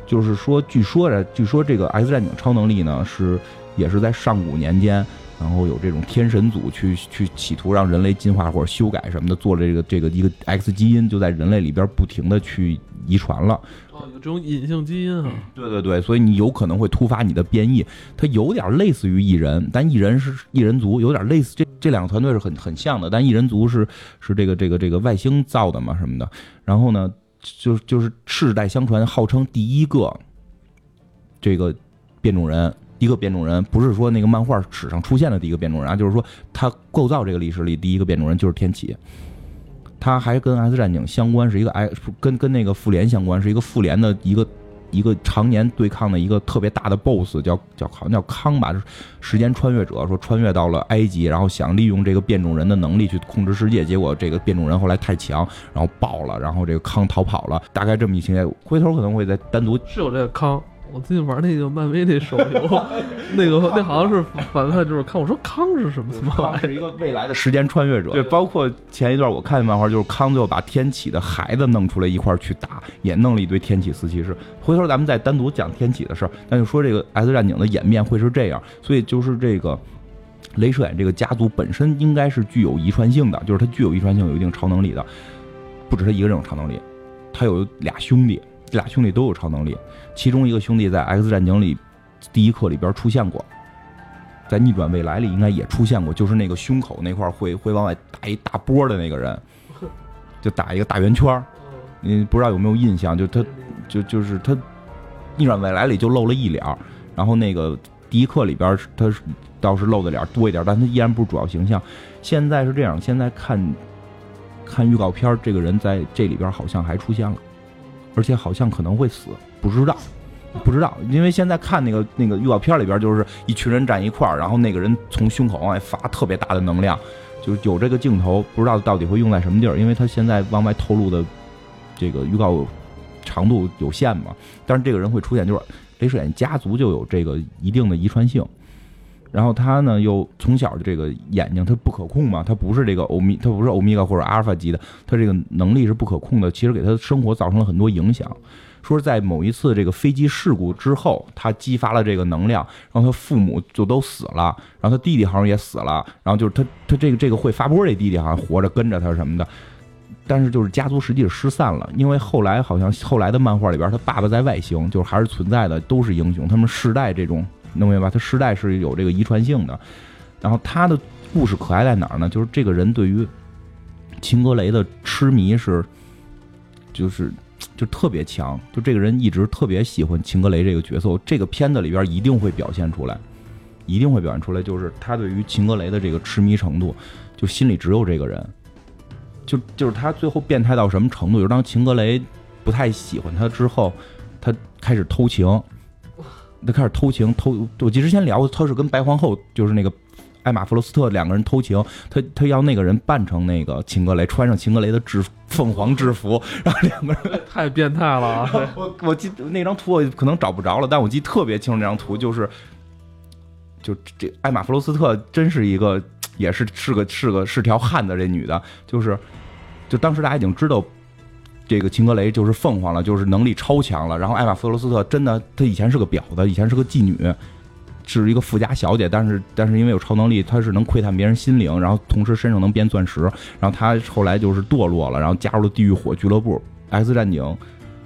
就是说，据说着，据说这个 X 战警超能力呢，是也是在上古年间，然后有这种天神组去去企图让人类进化或者修改什么的，做了这个这个一个 X 基因，就在人类里边不停的去遗传了。哦，有这种隐性基因啊？对对对，所以你有可能会突发你的变异。它有点类似于异人，但异人是异人族，有点类似这这两个团队是很很像的，但异人族是是这个这个这个外星造的嘛什么的。然后呢？就就是世代相传，号称第一个这个变种人，第一个变种人不是说那个漫画史上出现的第一个变种人啊，就是说他构造这个历史里第一个变种人就是天启，他还跟 X 战警相关，是一个 X 跟跟那个复联相关，是一个复联的一个。一个常年对抗的一个特别大的 BOSS，叫叫好像叫康吧，时间穿越者，说穿越到了埃及，然后想利用这个变种人的能力去控制世界，结果这个变种人后来太强，然后爆了，然后这个康逃跑了，大概这么一情节，回头可能会再单独是有这个康。我最近玩那个漫威那手游，那个那好像是反派，就是康。我说康是什么？康是一个未来的时间穿越者。对，包括前一段我看的漫画，就是康最后把天启的孩子弄出来一块去打，也弄了一堆天启四骑士。回头咱们再单独讲天启的事儿。那就说这个 S 战警的演变会是这样，所以就是这个镭射眼这个家族本身应该是具有遗传性的，就是它具有遗传性，有一定超能力的。不止他一个人有超能力，他有俩兄弟。这俩兄弟都有超能力，其中一个兄弟在《X 战警》里第一课里边出现过，在《逆转未来》里应该也出现过，就是那个胸口那块会会往外打一大波的那个人，就打一个大圆圈你不知道有没有印象？就他，就就是他，《逆转未来》里就露了一脸然后那个第一课里边他倒是露的脸多一点，但他依然不是主要形象。现在是这样，现在看看预告片，这个人在这里边好像还出现了。而且好像可能会死，不知道，不知道，因为现在看那个那个预告片里边，就是一群人站一块儿，然后那个人从胸口往外发特别大的能量，就有这个镜头，不知道到底会用在什么地儿，因为他现在往外透露的这个预告长度有限嘛。但是这个人会出现，就是雷射眼家族就有这个一定的遗传性。然后他呢，又从小的这个眼睛，他不可控嘛，他不是这个欧米，他不是欧米伽或者阿尔法级的，他这个能力是不可控的，其实给他生活造成了很多影响。说是在某一次这个飞机事故之后，他激发了这个能量，然后他父母就都死了，然后他弟弟好像也死了，然后就是他他这个这个会发波这弟弟好像活着跟着他什么的，但是就是家族实际是失散了，因为后来好像后来的漫画里边，他爸爸在外星，就是还是存在的，都是英雄，他们世代这种。能明白吧？他世代是有这个遗传性的，然后他的故事可爱在哪儿呢？就是这个人对于秦格雷的痴迷是，就是就特别强，就这个人一直特别喜欢秦格雷这个角色。这个片子里边一定会表现出来，一定会表现出来，就是他对于秦格雷的这个痴迷程度，就心里只有这个人。就就是他最后变态到什么程度？就是当秦格雷不太喜欢他之后，他开始偷情。他开始偷情，偷我记之前聊过，他是跟白皇后，就是那个艾玛弗罗斯特两个人偷情，他他要那个人扮成那个秦格雷，穿上秦格雷的制凤凰制服，然后两个人太变态了。我我记那张图我可能找不着了，但我记特别清楚那张图，就是就这艾玛弗罗斯特真是一个，也是是个是个是条汉子，这女的，就是就当时大家已经知道。这个秦格雷就是凤凰了，就是能力超强了。然后艾玛·弗罗斯特真的，她以前是个婊子，以前是个妓女，是一个富家小姐。但是，但是因为有超能力，她是能窥探别人心灵，然后同时身上能变钻石。然后她后来就是堕落了，然后加入了地狱火俱乐部。X 战警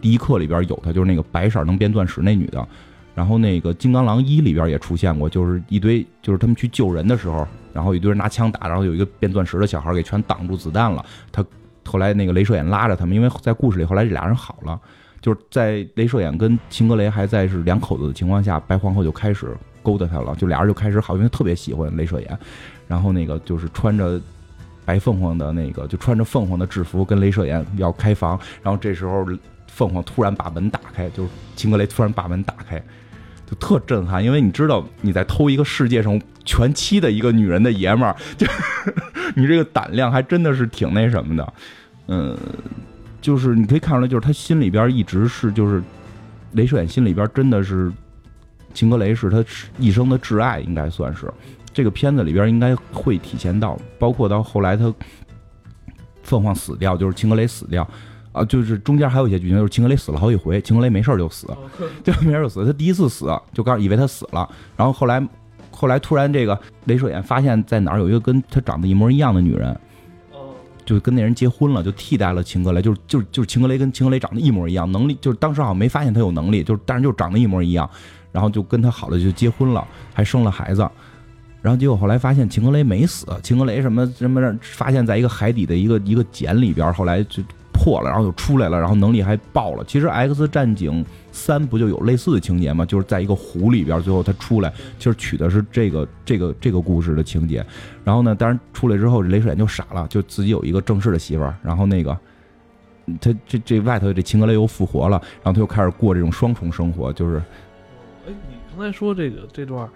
第一课里边有她，就是那个白色能变钻石那女的。然后那个金刚狼一里边也出现过，就是一堆，就是他们去救人的时候，然后一堆人拿枪打，然后有一个变钻石的小孩给全挡住子弹了，他。后来那个镭射眼拉着他们，因为在故事里后来这俩人好了，就是在镭射眼跟秦格雷还在是两口子的情况下，白皇后就开始勾搭他了，就俩人就开始好，因为特别喜欢镭射眼，然后那个就是穿着白凤凰的那个，就穿着凤凰的制服跟镭射眼要开房，然后这时候凤凰突然把门打开，就是秦格雷突然把门打开。就特震撼，因为你知道你在偷一个世界上全妻的一个女人的爷们儿，就 你这个胆量还真的是挺那什么的，嗯，就是你可以看出来，就是他心里边一直是就是雷射眼心里边真的是秦格雷是他一生的挚爱，应该算是这个片子里边应该会体现到，包括到后来他凤凰死掉，就是秦格雷死掉。啊，就是中间还有一些剧情，就是秦格雷死了好几回，秦格雷没事就死，对没事就死。他第一次死就刚以为他死了，然后后来，后来突然这个镭射眼发现，在哪儿有一个跟他长得一模一样的女人，就跟那人结婚了，就替代了秦格雷，就是就是就是秦格雷跟秦格雷长得一模一样，能力就是当时好像没发现他有能力，就是但是就长得一模一样，然后就跟他好了就结婚了，还生了孩子，然后结果后来发现秦格雷没死，秦格雷什么什么发现在一个海底的一个一个茧里边，后来就。破了，然后就出来了，然后能力还爆了。其实《X 战警三》不就有类似的情节吗？就是在一个湖里边，最后他出来，其实取的是这个这个这个故事的情节。然后呢，当然出来之后，雷射眼就傻了，就自己有一个正式的媳妇儿。然后那个他这这外头这秦格雷又复活了，然后他又开始过这种双重生活，就是。刚才说这个这段。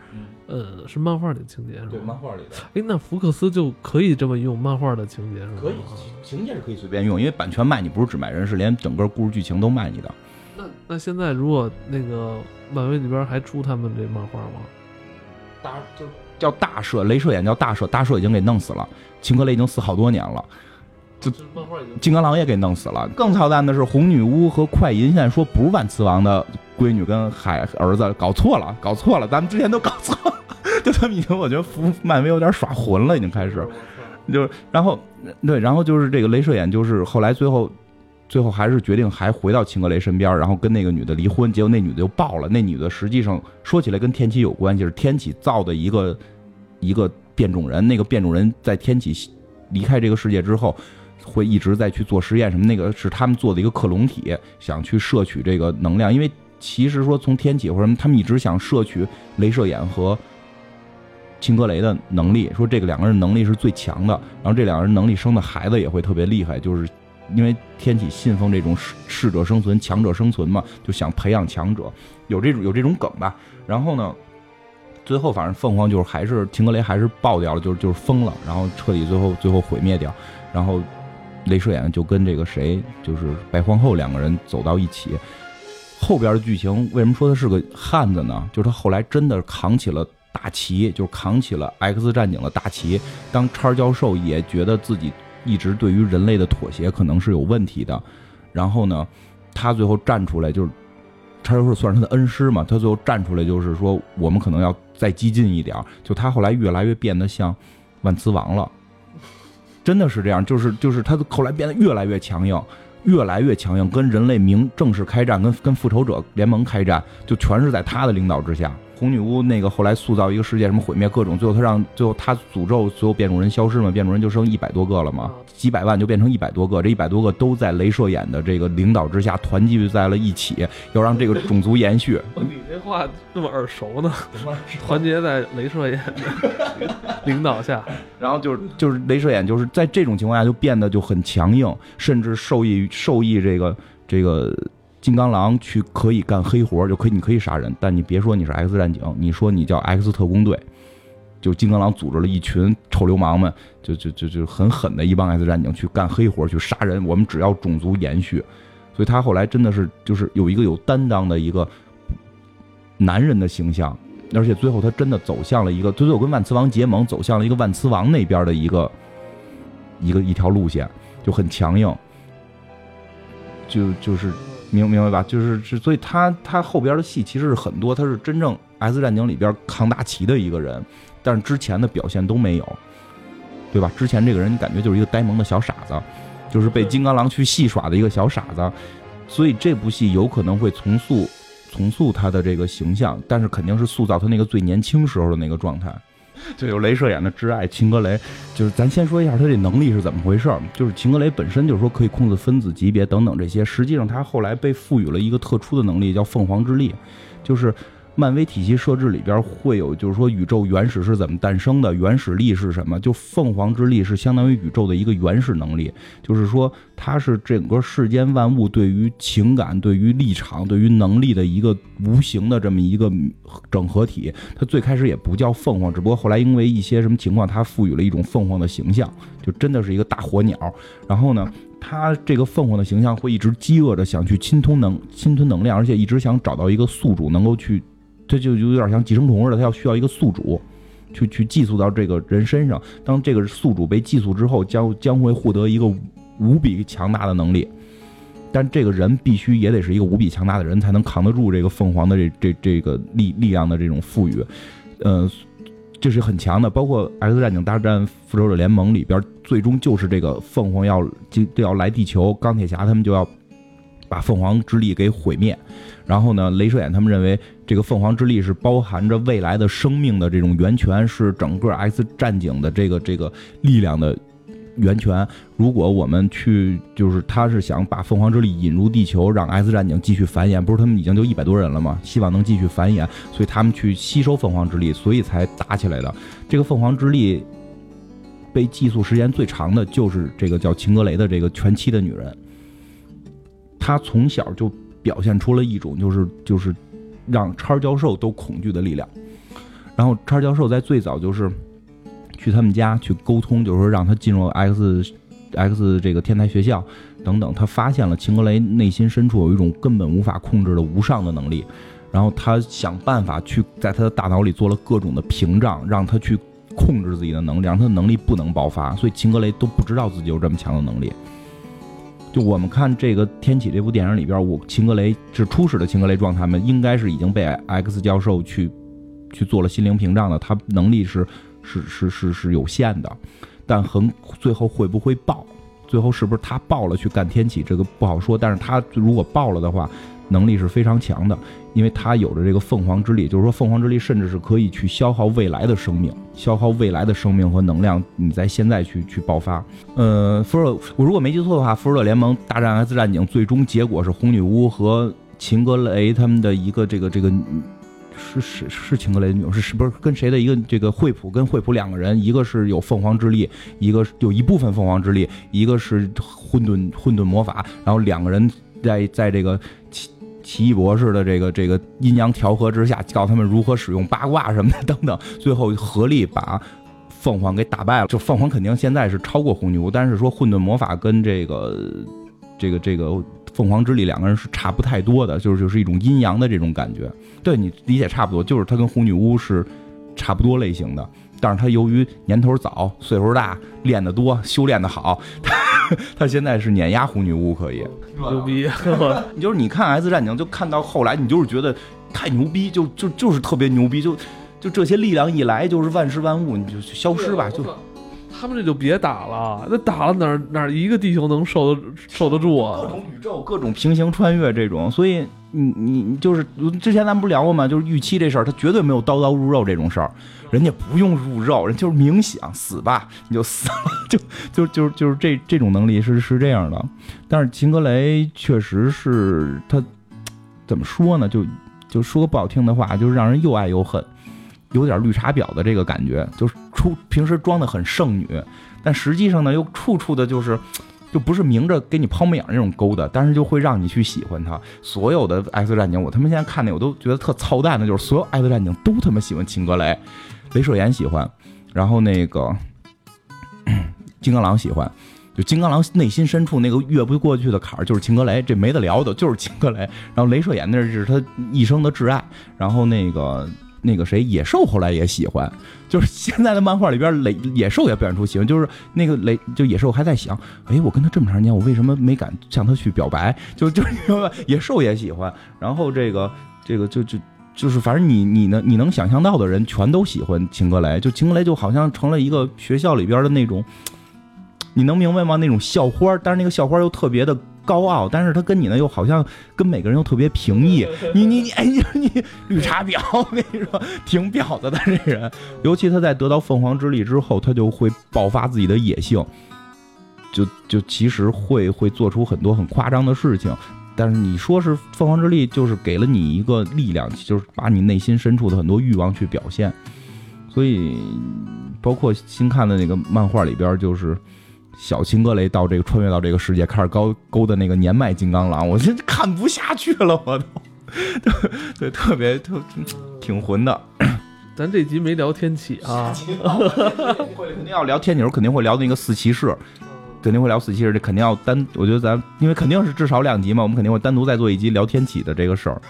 呃，是漫画里的情节是吧？对，漫画里的。哎，那福克斯就可以这么用漫画的情节是吗？可以，情节是可以随便用，因为版权卖你不是只卖人，是连整个故事剧情都卖你的。那那现在如果那个漫威里边还出他们这漫画吗？大就叫大社，镭射眼叫大社，大社已经给弄死了，秦格雷已经死好多年了。就金刚狼也给弄死了。更操蛋的是，红女巫和快银现在说不是万磁王的闺女跟海儿子，搞错了，搞错了，咱们之前都搞错了。就他们已经，我觉得服漫威有点耍混了，已经开始，就然后对，然后就是这个镭射眼，就是后来最后最后还是决定还回到秦格雷身边，然后跟那个女的离婚，结果那女的就爆了。那女的实际上说起来跟天启有关系，是天启造的一个一个变种人，那个变种人在天启离开这个世界之后，会一直在去做实验什么，那个是他们做的一个克隆体，想去摄取这个能量，因为其实说从天启或者什么，他们一直想摄取镭射眼和。秦格雷的能力说，这个两个人能力是最强的，然后这两个人能力生的孩子也会特别厉害，就是因为天启信奉这种适适者生存、强者生存嘛，就想培养强者，有这种有这种梗吧。然后呢，最后反正凤凰就是还是秦格雷还是爆掉了，就是就是疯了，然后彻底最后最后毁灭掉，然后镭射眼就跟这个谁就是白皇后两个人走到一起。后边的剧情为什么说他是个汉子呢？就是他后来真的扛起了。大旗就是扛起了 X 战警的大旗。当叉教授也觉得自己一直对于人类的妥协可能是有问题的，然后呢，他最后站出来，就是叉教授算是他的恩师嘛。他最后站出来，就是说我们可能要再激进一点。就他后来越来越变得像万磁王了，真的是这样。就是就是他后来变得越来越强硬，越来越强硬，跟人类明正式开战，跟跟复仇者联盟开战，就全是在他的领导之下。红女巫那个后来塑造一个世界，什么毁灭各种，最后他让最后他诅咒所有变种人消失嘛，变种人就剩一百多个了嘛，几百万就变成一百多个，这一百多个都在镭射眼的这个领导之下团聚在了一起，要让这个种族延续。你这话这么耳熟呢？团结在镭射眼的领导下，然后就是就是镭射眼就是在这种情况下就变得就很强硬，甚至受益受益这个这个。金刚狼去可以干黑活，就可以你可以杀人，但你别说你是 X 战警，你说你叫 X 特工队，就金刚狼组织了一群臭流氓们，就就就就很狠的一帮 X 战警去干黑活去杀人。我们只要种族延续，所以他后来真的是就是有一个有担当的一个男人的形象，而且最后他真的走向了一个最后跟万磁王结盟，走向了一个万磁王那边的一个一个一条路线，就很强硬，就就是。明明白吧？就是是，所以他他后边的戏其实是很多，他是真正 S 战警里边扛大旗的一个人，但是之前的表现都没有，对吧？之前这个人你感觉就是一个呆萌的小傻子，就是被金刚狼去戏耍的一个小傻子，所以这部戏有可能会重塑重塑他的这个形象，但是肯定是塑造他那个最年轻时候的那个状态。就有镭射眼的挚爱秦格雷，就是咱先说一下他这能力是怎么回事儿。就是秦格雷本身就是说可以控制分子级别等等这些，实际上他后来被赋予了一个特殊的能力，叫凤凰之力。就是漫威体系设置里边会有，就是说宇宙原始是怎么诞生的，原始力是什么？就凤凰之力是相当于宇宙的一个原始能力，就是说它是整个世间万物对于情感、对于立场、对于能力的一个无形的这么一个整合体。它最开始也不叫凤凰，只不过后来因为一些什么情况，它赋予了一种凤凰的形象，就真的是一个大火鸟。然后呢，它这个凤凰的形象会一直饥饿着想去侵吞能侵吞能量，而且一直想找到一个宿主能够去。这就有点像寄生虫似的，它要需要一个宿主，去去寄宿到这个人身上。当这个宿主被寄宿之后，将将会获得一个无比强大的能力。但这个人必须也得是一个无比强大的人，才能扛得住这个凤凰的这这这个力力量的这种赋予。呃，这是很强的。包括《X 战警大战复仇者联盟》里边，最终就是这个凤凰要就要来地球，钢铁侠他们就要把凤凰之力给毁灭。然后呢，镭射眼他们认为这个凤凰之力是包含着未来的生命的这种源泉，是整个 X 战警的这个这个力量的源泉。如果我们去，就是他是想把凤凰之力引入地球，让 X 战警继续繁衍。不是他们已经就一百多人了吗？希望能继续繁衍，所以他们去吸收凤凰之力，所以才打起来的。这个凤凰之力被寄宿时间最长的就是这个叫秦格雷的这个全妻的女人，他从小就。表现出了一种就是就是让叉教授都恐惧的力量，然后叉教授在最早就是去他们家去沟通，就是说让他进入 X X 这个天才学校等等，他发现了秦格雷内心深处有一种根本无法控制的无上的能力，然后他想办法去在他的大脑里做了各种的屏障，让他去控制自己的能力，让他的能力不能爆发，所以秦格雷都不知道自己有这么强的能力。就我们看这个《天启》这部电影里边，我秦格雷是初始的秦格雷状态嘛应该是已经被 X 教授去去做了心灵屏障的，他能力是是是是是有限的，但很最后会不会爆？最后是不是他爆了去干天启？这个不好说。但是他如果爆了的话。能力是非常强的，因为他有着这个凤凰之力，就是说凤凰之力甚至是可以去消耗未来的生命，消耗未来的生命和能量，你在现在去去爆发。呃，复仇，我如果没记错的话，复仇者联盟大战 X 战警最终结果是红女巫和秦格雷他们的一个这个这个是是是秦格雷的女儿是是不是跟谁的一个这个惠普跟惠普两个人，一个是有凤凰之力，一个有一部分凤凰之力，一个是混沌混沌魔法，然后两个人在在这个。奇异博士的这个这个阴阳调和之下，教他们如何使用八卦什么的等等，最后合力把凤凰给打败了。就凤凰肯定现在是超过红女巫，但是说混沌魔法跟这个这个这个凤凰之力两个人是差不太多的，就是就是一种阴阳的这种感觉。对你理解差不多，就是他跟红女巫是差不多类型的，但是他由于年头早、岁数大、练得多、修炼的好。他现在是碾压红女巫，可以牛逼。你 就是你看 S 战警，就看到后来，你就是觉得太牛逼，就就就是特别牛逼，就就这些力量一来，就是万事万物，你就消失吧。就他们这就别打了，那打了哪哪一个地球能受得受得住啊？各种宇宙，各种平行穿越这种，所以你你你就是之前咱们不是聊过吗？就是预期这事儿，他绝对没有刀刀入肉这种事儿。人家不用入肉，人就是冥想，死吧，你就死了，就就就就是这这种能力是是这样的。但是秦格雷确实是他怎么说呢？就就说个不好听的话，就是让人又爱又恨，有点绿茶婊的这个感觉。就是出平时装的很圣女，但实际上呢，又处处的就是就不是明着给你抛媚眼那种勾搭，但是就会让你去喜欢他。所有的 X 战警，我他妈现在看那我都觉得特操蛋的，就是所有 X 战警都他妈喜欢秦格雷。镭射眼喜欢，然后那个金刚狼喜欢，就金刚狼内心深处那个越不过去的坎儿就是秦格雷，这没得聊的，就是秦格雷。然后镭射眼那是他一生的挚爱，然后那个那个谁野兽后来也喜欢，就是 现在的漫画里边雷野兽也表现出喜欢，就是那个雷就野兽还在想，哎，我跟他这么长时间，我为什么没敢向他去表白？就 就野兽也喜欢，然后这个这个就就。就是反正你你能你能想象到的人全都喜欢秦格雷，就秦格雷就好像成了一个学校里边的那种，你能明白吗？那种校花，但是那个校花又特别的高傲，但是他跟你呢又好像跟每个人又特别平易。你你你哎你你绿茶婊，我跟你说挺婊子的这人，尤其他在得到凤凰之力之后，他就会爆发自己的野性，就就其实会会做出很多很夸张的事情。但是你说是凤凰之力，就是给了你一个力量，就是把你内心深处的很多欲望去表现。所以，包括新看的那个漫画里边，就是小青格雷到这个穿越到这个世界，开始勾勾的那个年迈金刚狼，我真看不下去了，我都，对，特别特挺混的。咱这集没聊天启啊，会肯定要聊天启，肯定会聊那个四骑士。肯定会聊四骑士，这肯定要单。我觉得咱因为肯定是至少两集嘛，我们肯定会单独再做一集聊天启的这个事儿。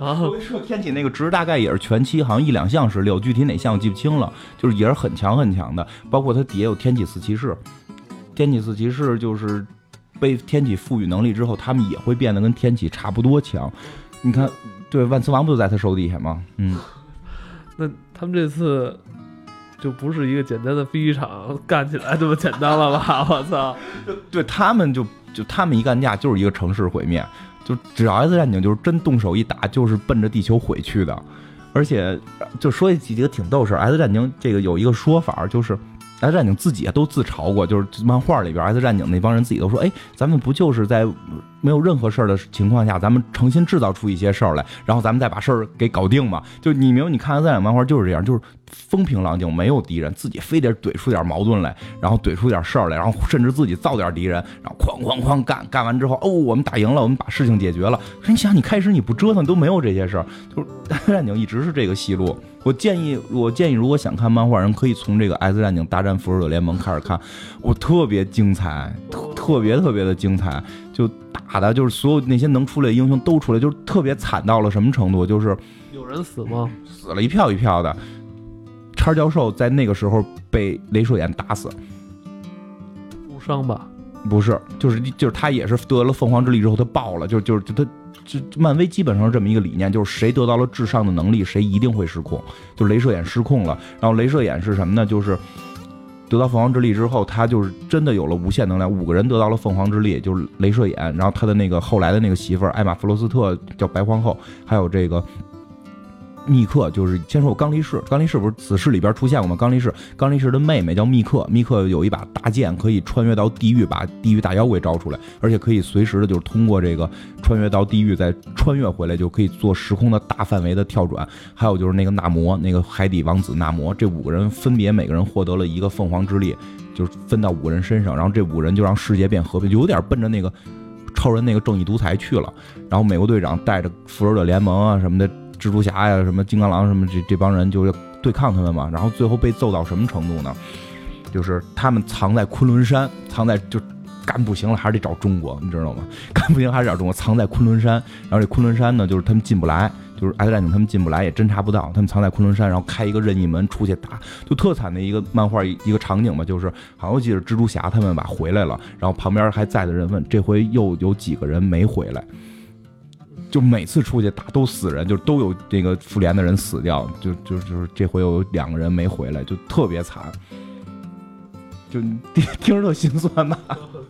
啊，说天启那个值大概也是全期，好像一两项是六，具体哪项我记不清了。就是也是很强很强的，包括它底下有天启四骑士。天启四骑士就是被天启赋予能力之后，他们也会变得跟天启差不多强。你看，对，万磁王不就在他手底下吗？嗯，那他们这次。就不是一个简单的飞机场干起来这么简单了吧？我操！对他们就就他们一干架就是一个城市毁灭，就只要 S 战警就是真动手一打就是奔着地球毁去的，而且就说几个挺逗事儿。S 战警这个有一个说法就是。S 战警自己都自嘲过，就是漫画里边 S 战警那帮人自己都说：“哎，咱们不就是在没有任何事儿的情况下，咱们诚心制造出一些事儿来，然后咱们再把事儿给搞定嘛？”就你明，你看 S 战警漫画就是这样，就是风平浪静，没有敌人，自己非得怼出点矛盾来，然后怼出点事儿来，然后甚至自己造点敌人，然后哐哐哐干，干完之后，哦，我们打赢了，我们把事情解决了。你想，你开始你不折腾都没有这些事儿，就是 S 战警一直是这个戏路。我建议，我建议，如果想看漫画人，可以从这个《X 战警大战复仇者联盟》开始看，我特别精彩，特特别特别的精彩，就打的就是所有那些能出来的英雄都出来，就是特别惨到了什么程度？就是有人死吗？死了一票一票的。叉教授在那个时候被镭射眼打死，误伤吧？不是，就是就是他也是得了凤凰之力之后他爆了，就就是就他。就漫威基本上是这么一个理念，就是谁得到了至上的能力，谁一定会失控。就镭射眼失控了，然后镭射眼是什么呢？就是得到凤凰之力之后，他就是真的有了无限能量。五个人得到了凤凰之力，就是镭射眼，然后他的那个后来的那个媳妇儿艾玛弗罗斯特叫白皇后，还有这个。密克就是先说我刚力士，刚力士不是死侍里边出现过吗？刚力士，刚力士的妹妹叫密克，密克有一把大剑，可以穿越到地狱，把地狱大妖怪招出来，而且可以随时的，就是通过这个穿越到地狱再穿越回来，就可以做时空的大范围的跳转。还有就是那个纳摩，那个海底王子纳摩，这五个人分别每个人获得了一个凤凰之力，就是分到五个人身上，然后这五人就让世界变和平，有点奔着那个超人那个正义独裁去了。然后美国队长带着复仇者联盟啊什么的。蜘蛛侠呀，什么金刚狼什么这这帮人就要对抗他们嘛，然后最后被揍到什么程度呢？就是他们藏在昆仑山，藏在就干不行了，还是得找中国，你知道吗？干不行还是找中国，藏在昆仑山。然后这昆仑山呢，就是他们进不来，就是 X 战警他们进不来，也侦查不到，他们藏在昆仑山，然后开一个任意门出去打，就特惨的一个漫画一个场景吧，就是好像我记得蜘蛛侠他们吧回来了，然后旁边还在的人问，这回又有几个人没回来？就每次出去打都死人，就都有这个复联的人死掉，就就就是这回有两个人没回来，就特别惨，就 听着特心酸吧，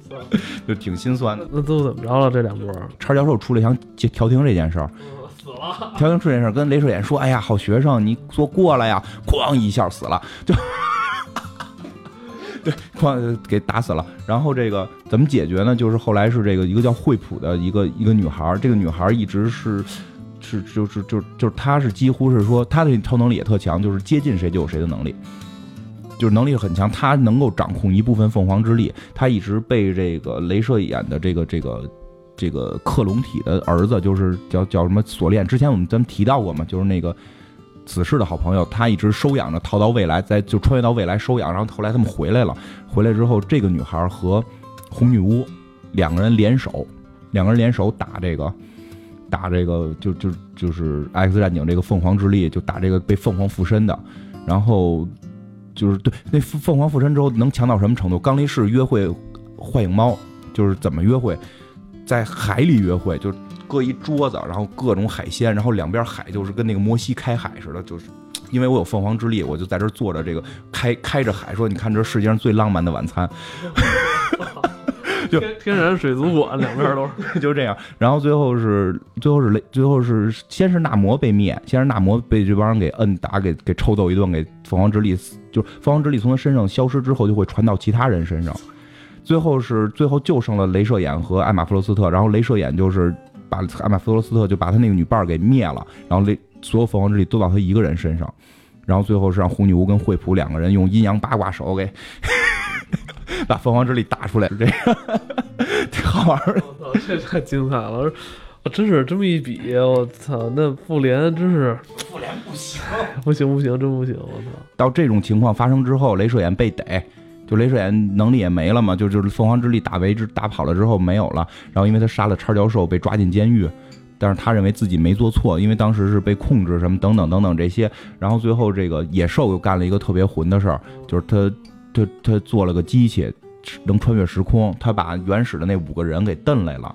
就挺心酸的。那都怎么着了？这两波？叉教授出来想调停这件事儿，死了。调停这件事儿，跟雷射眼说：“哎呀，好学生，你做过来呀！”哐一下死了，就。对，哐给打死了。然后这个怎么解决呢？就是后来是这个一个叫惠普的一个一个女孩，这个女孩一直是是就是就就是她是几乎是说她的超能力也特强，就是接近谁就有谁的能力，就是能力很强。她能够掌控一部分凤凰之力。她一直被这个镭射眼的这个这个这个克隆体的儿子，就是叫叫什么锁链。之前我们咱们提到过嘛，就是那个。死侍的好朋友，他一直收养着，逃到未来，在就穿越到未来收养，然后后来他们回来了，回来之后，这个女孩和红女巫两个人联手，两个人联手打这个，打这个就就就是 X 战警这个凤凰之力，就打这个被凤凰附身的，然后就是对那凤凰附身之后能强到什么程度？刚力士约会幻影猫，就是怎么约会，在海里约会，就。搁一桌子，然后各种海鲜，然后两边海就是跟那个摩西开海似的，就是 因为我有凤凰之力，我就在这坐着，这个开开着海，说你看这世界上最浪漫的晚餐，就天然水族馆，两边都是 就这样。然后最后是最后是雷，最后是先是纳摩被灭，先是纳摩被这帮人给摁打，给给抽揍一顿，给凤凰之力，就凤凰之力从他身上消失之后，就会传到其他人身上。最后是最后就剩了镭射眼和艾玛弗罗斯特，然后镭射眼就是。把阿马斯罗斯特就把他那个女伴儿给灭了，然后那所有凤凰之力都到他一个人身上，然后最后是让红女巫跟惠普两个人用阴阳八卦手给 把凤凰之力打出来，是这样，挺好玩的。我操，这太精彩了！我真是这么一比，我操，那复联真是复联不行，不行不行，真不行！我操，到这种情况发生之后，镭射眼被逮，就镭射眼能力也没了嘛，就就是凤凰之力打为之打跑了之后没有了，然后因为他杀了叉教授，被抓进监狱。但是他认为自己没做错，因为当时是被控制什么等等等等这些，然后最后这个野兽又干了一个特别混的事儿，就是他他他做了个机器，能穿越时空，他把原始的那五个人给蹬来了。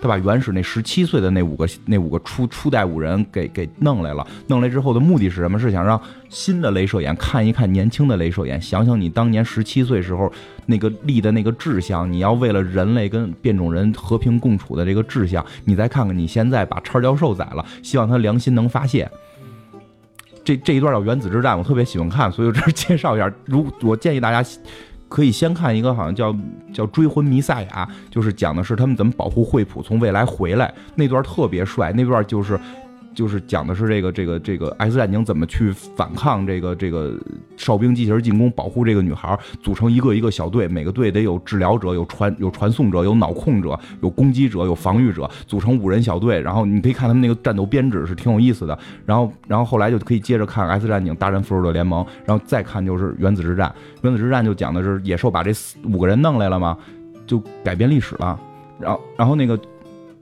他把原始那十七岁的那五个那五个初初代五人给给弄来了，弄来之后的目的是什么？是想让新的镭射眼看一看年轻的镭射眼，想想你当年十七岁时候那个立的那个志向，你要为了人类跟变种人和平共处的这个志向，你再看看你现在把叉教授宰了，希望他良心能发现。这这一段叫原子之战，我特别喜欢看，所以我这介绍一下。如我建议大家。可以先看一个，好像叫叫《追魂弥赛亚》，就是讲的是他们怎么保护惠普从未来回来那段特别帅，那段就是。就是讲的是这个这个这个 X 战警怎么去反抗这个这个哨兵机器人进攻，保护这个女孩，组成一个一个小队，每个队得有治疗者、有传有传送者、有脑控者、有攻击者、有防御者，组成五人小队。然后你可以看他们那个战斗编制是挺有意思的。然后然后后来就可以接着看 X 战警大战复仇者联盟，然后再看就是原子之战。原子之战就讲的是野兽把这五个人弄来了嘛，就改变历史了。然后然后那个。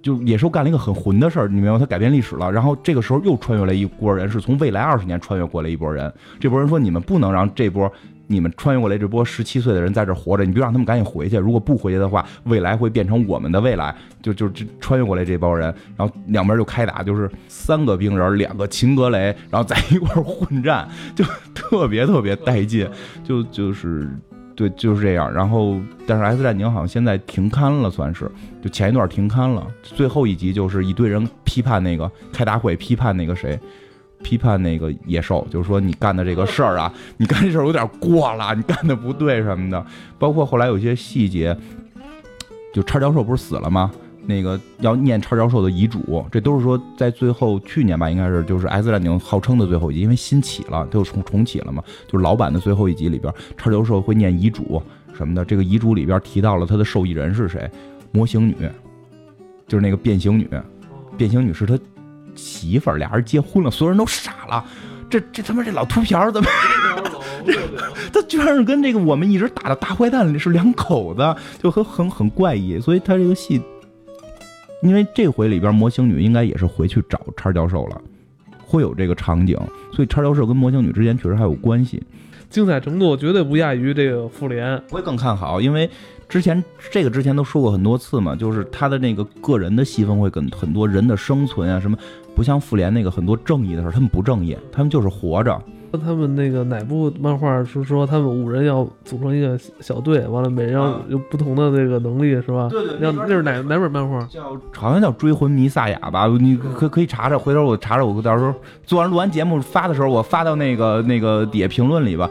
就野兽干了一个很混的事儿，你明白？他改变历史了。然后这个时候又穿越了一波人，是从未来二十年穿越过来一波人。这波人说：“你们不能让这波你们穿越过来这波十七岁的人在这活着，你必须让他们赶紧回去。如果不回去的话，未来会变成我们的未来。”就就就穿越过来这帮人，然后两边就开打，就是三个兵人，两个秦格雷，然后在一块混战，就特别特别带劲，就就是。对，就是这样。然后，但是《S 战警》好像现在停刊了，算是就前一段停刊了。最后一集就是一堆人批判那个开大会，批判那个谁，批判那个野兽，就是说你干的这个事儿啊，你干这事儿有点过了，你干的不对什么的。包括后来有些细节，就叉教授不是死了吗？那个要念叉教授的遗嘱，这都是说在最后去年吧，应该是就是《X 战警》号称的最后一集，因为新起了，它又重重启了嘛。就是老版的最后一集里边，叉教授会念遗嘱什么的。这个遗嘱里边提到了他的受益人是谁，模型女，就是那个变形女，变形女是他媳妇儿，俩人结婚了，所有人都傻了。这这他妈这老秃瓢怎么？他居然是跟这个我们一直打的大坏蛋是两口子，就很很很怪异。所以他这个戏。因为这回里边模型女应该也是回去找叉教授了，会有这个场景，所以叉教授跟模型女之间确实还有关系，精彩程度绝对不亚于这个复联。我会更看好，因为之前这个之前都说过很多次嘛，就是他的那个个人的戏份会跟很多人的生存啊什么，不像复联那个很多正义的事他们不正义，他们就是活着。他们那个哪部漫画是说他们五人要组成一个小队，完了每人有不同的那个能力是吧？对对，那那是哪哪本漫画？叫好像叫《追魂弥撒亚》吧？你可可以查查，回头我查查，我到时候做完录完节目发的时候，我发到那个那个底下评论里吧。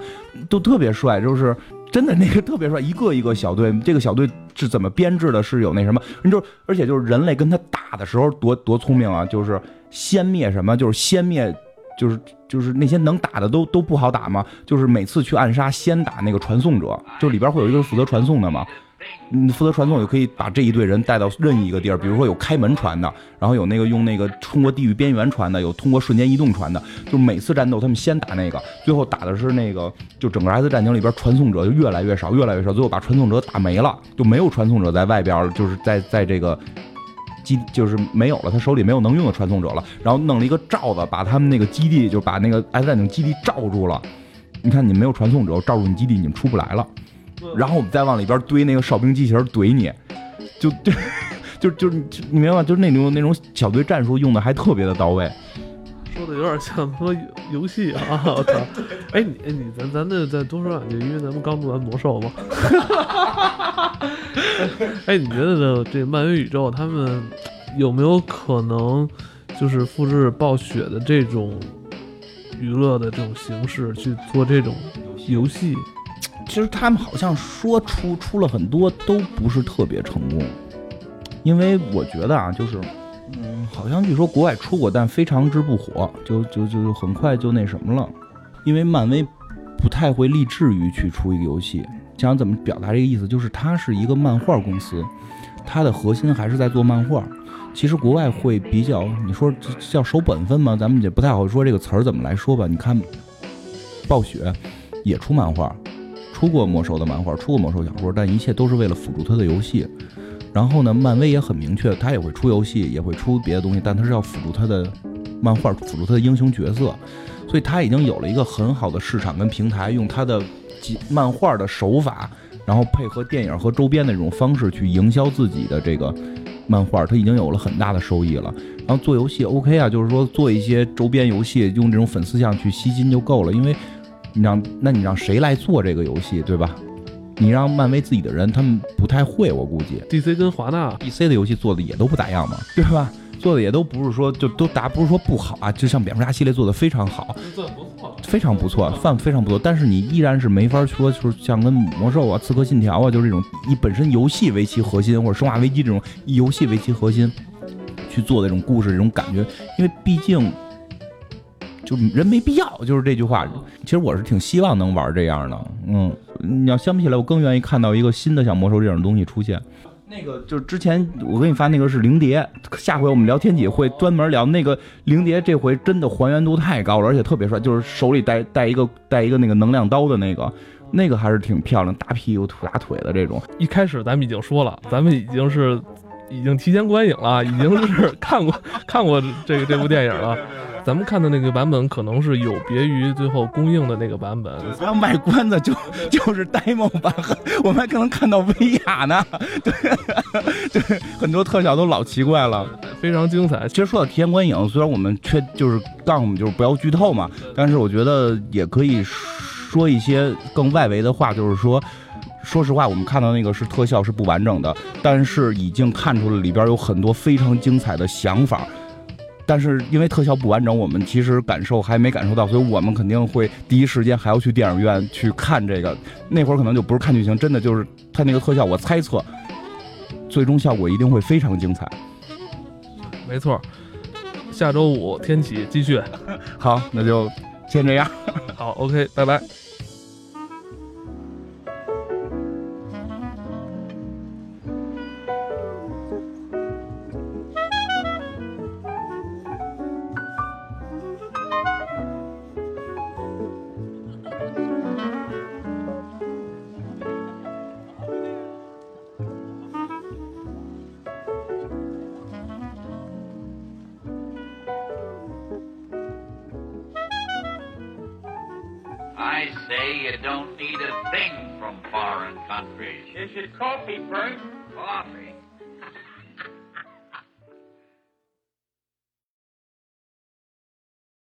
都特别帅，就是真的那个特别帅，一个一个小队，这个小队是怎么编制的？是有那什么？你就而且就是人类跟他打的时候多多聪明啊！就是先灭什么？就是先灭。就是就是那些能打的都都不好打吗，就是每次去暗杀先打那个传送者，就里边会有一个负责传送的嘛，嗯，负责传送就可以把这一队人带到任意一个地儿，比如说有开门传的，然后有那个用那个通过地狱边缘传的，有通过瞬间移动传的，就每次战斗他们先打那个，最后打的是那个，就整个 S 战警里边传送者就越来越少，越来越少，最后把传送者打没了，就没有传送者在外边，就是在在这个。基就是没有了，他手里没有能用的传送者了，然后弄了一个罩子，把他们那个基地，就把那个 X 战警基地罩住了。你看，你没有传送者罩住你基地，你们出不来了。然后我们再往里边堆那个哨兵机器人怼你，就就就就你明白吗，就是那种那种小队战术用的还特别的到位。说的有点像他妈游戏啊！我操！哎，你哎你咱咱那再多说两句，因为咱们刚录完魔兽嘛。哎，你觉得这这漫威宇宙他们有没有可能就是复制暴雪的这种娱乐的这种形式去做这种游戏？其实他们好像说出出了很多都不是特别成功，因为我觉得啊，就是嗯，好像据说国外出过，但非常之不火，就就就很快就那什么了。因为漫威不太会立志于去出一个游戏，想怎么表达这个意思，就是它是一个漫画公司，它的核心还是在做漫画。其实国外会比较，你说这叫守本分吗？咱们也不太好说这个词儿怎么来说吧。你看，暴雪也出漫画，出过魔兽的漫画，出过魔兽小说，但一切都是为了辅助它的游戏。然后呢，漫威也很明确，它也会出游戏，也会出别的东西，但它是要辅助它的漫画，辅助它的英雄角色。所以它已经有了一个很好的市场跟平台，用它的漫画的手法，然后配合电影和周边的这种方式去营销自己的这个。漫画它已经有了很大的收益了，然后做游戏 OK 啊，就是说做一些周边游戏，用这种粉丝向去吸金就够了。因为你让那你让谁来做这个游戏，对吧？你让漫威自己的人，他们不太会，我估计。DC 跟华纳，DC 的游戏做的也都不咋样嘛，对吧？做的也都不是说就都答不是说不好啊，就像蝙蝠侠系列做的非常好，算不错，非常不错，范非常不错。但是你依然是没法说，就是像跟魔兽啊、刺客信条啊，就是这种以本身游戏为其核心，或者生化危机这种以游戏为其核心去做这种故事，这种感觉，因为毕竟就人没必要，就是这句话。其实我是挺希望能玩这样的，嗯，你要相比起来，我更愿意看到一个新的像魔兽这种东西出现。那个就是之前我给你发那个是灵蝶，下回我们聊天体会专门聊那个灵蝶，这回真的还原度太高了，而且特别帅，就是手里带带一个带一个那个能量刀的那个，那个还是挺漂亮，大屁股大腿的这种。一开始咱们已经说了，咱们已经是已经提前观影了，已经是 看过看过这个这部电影了。咱们看的那个版本可能是有别于最后公映的那个版本。不要卖关子，就 就是 demo 版，我们还可能看到威亚呢。对 对，很多特效都老奇怪了，非常精彩。其实说到提前观影，虽然我们缺就是告诉我们就是不要剧透嘛，但是我觉得也可以说一些更外围的话，就是说，说实话，我们看到那个是特效是不完整的，但是已经看出了里边有很多非常精彩的想法。但是因为特效不完整，我们其实感受还没感受到，所以我们肯定会第一时间还要去电影院去看这个。那会儿可能就不是看剧情，真的就是它那个特效。我猜测，最终效果一定会非常精彩。没错，下周五天启继续。好，那就先这样。好，OK，拜拜。your coffee, Bert. Coffee?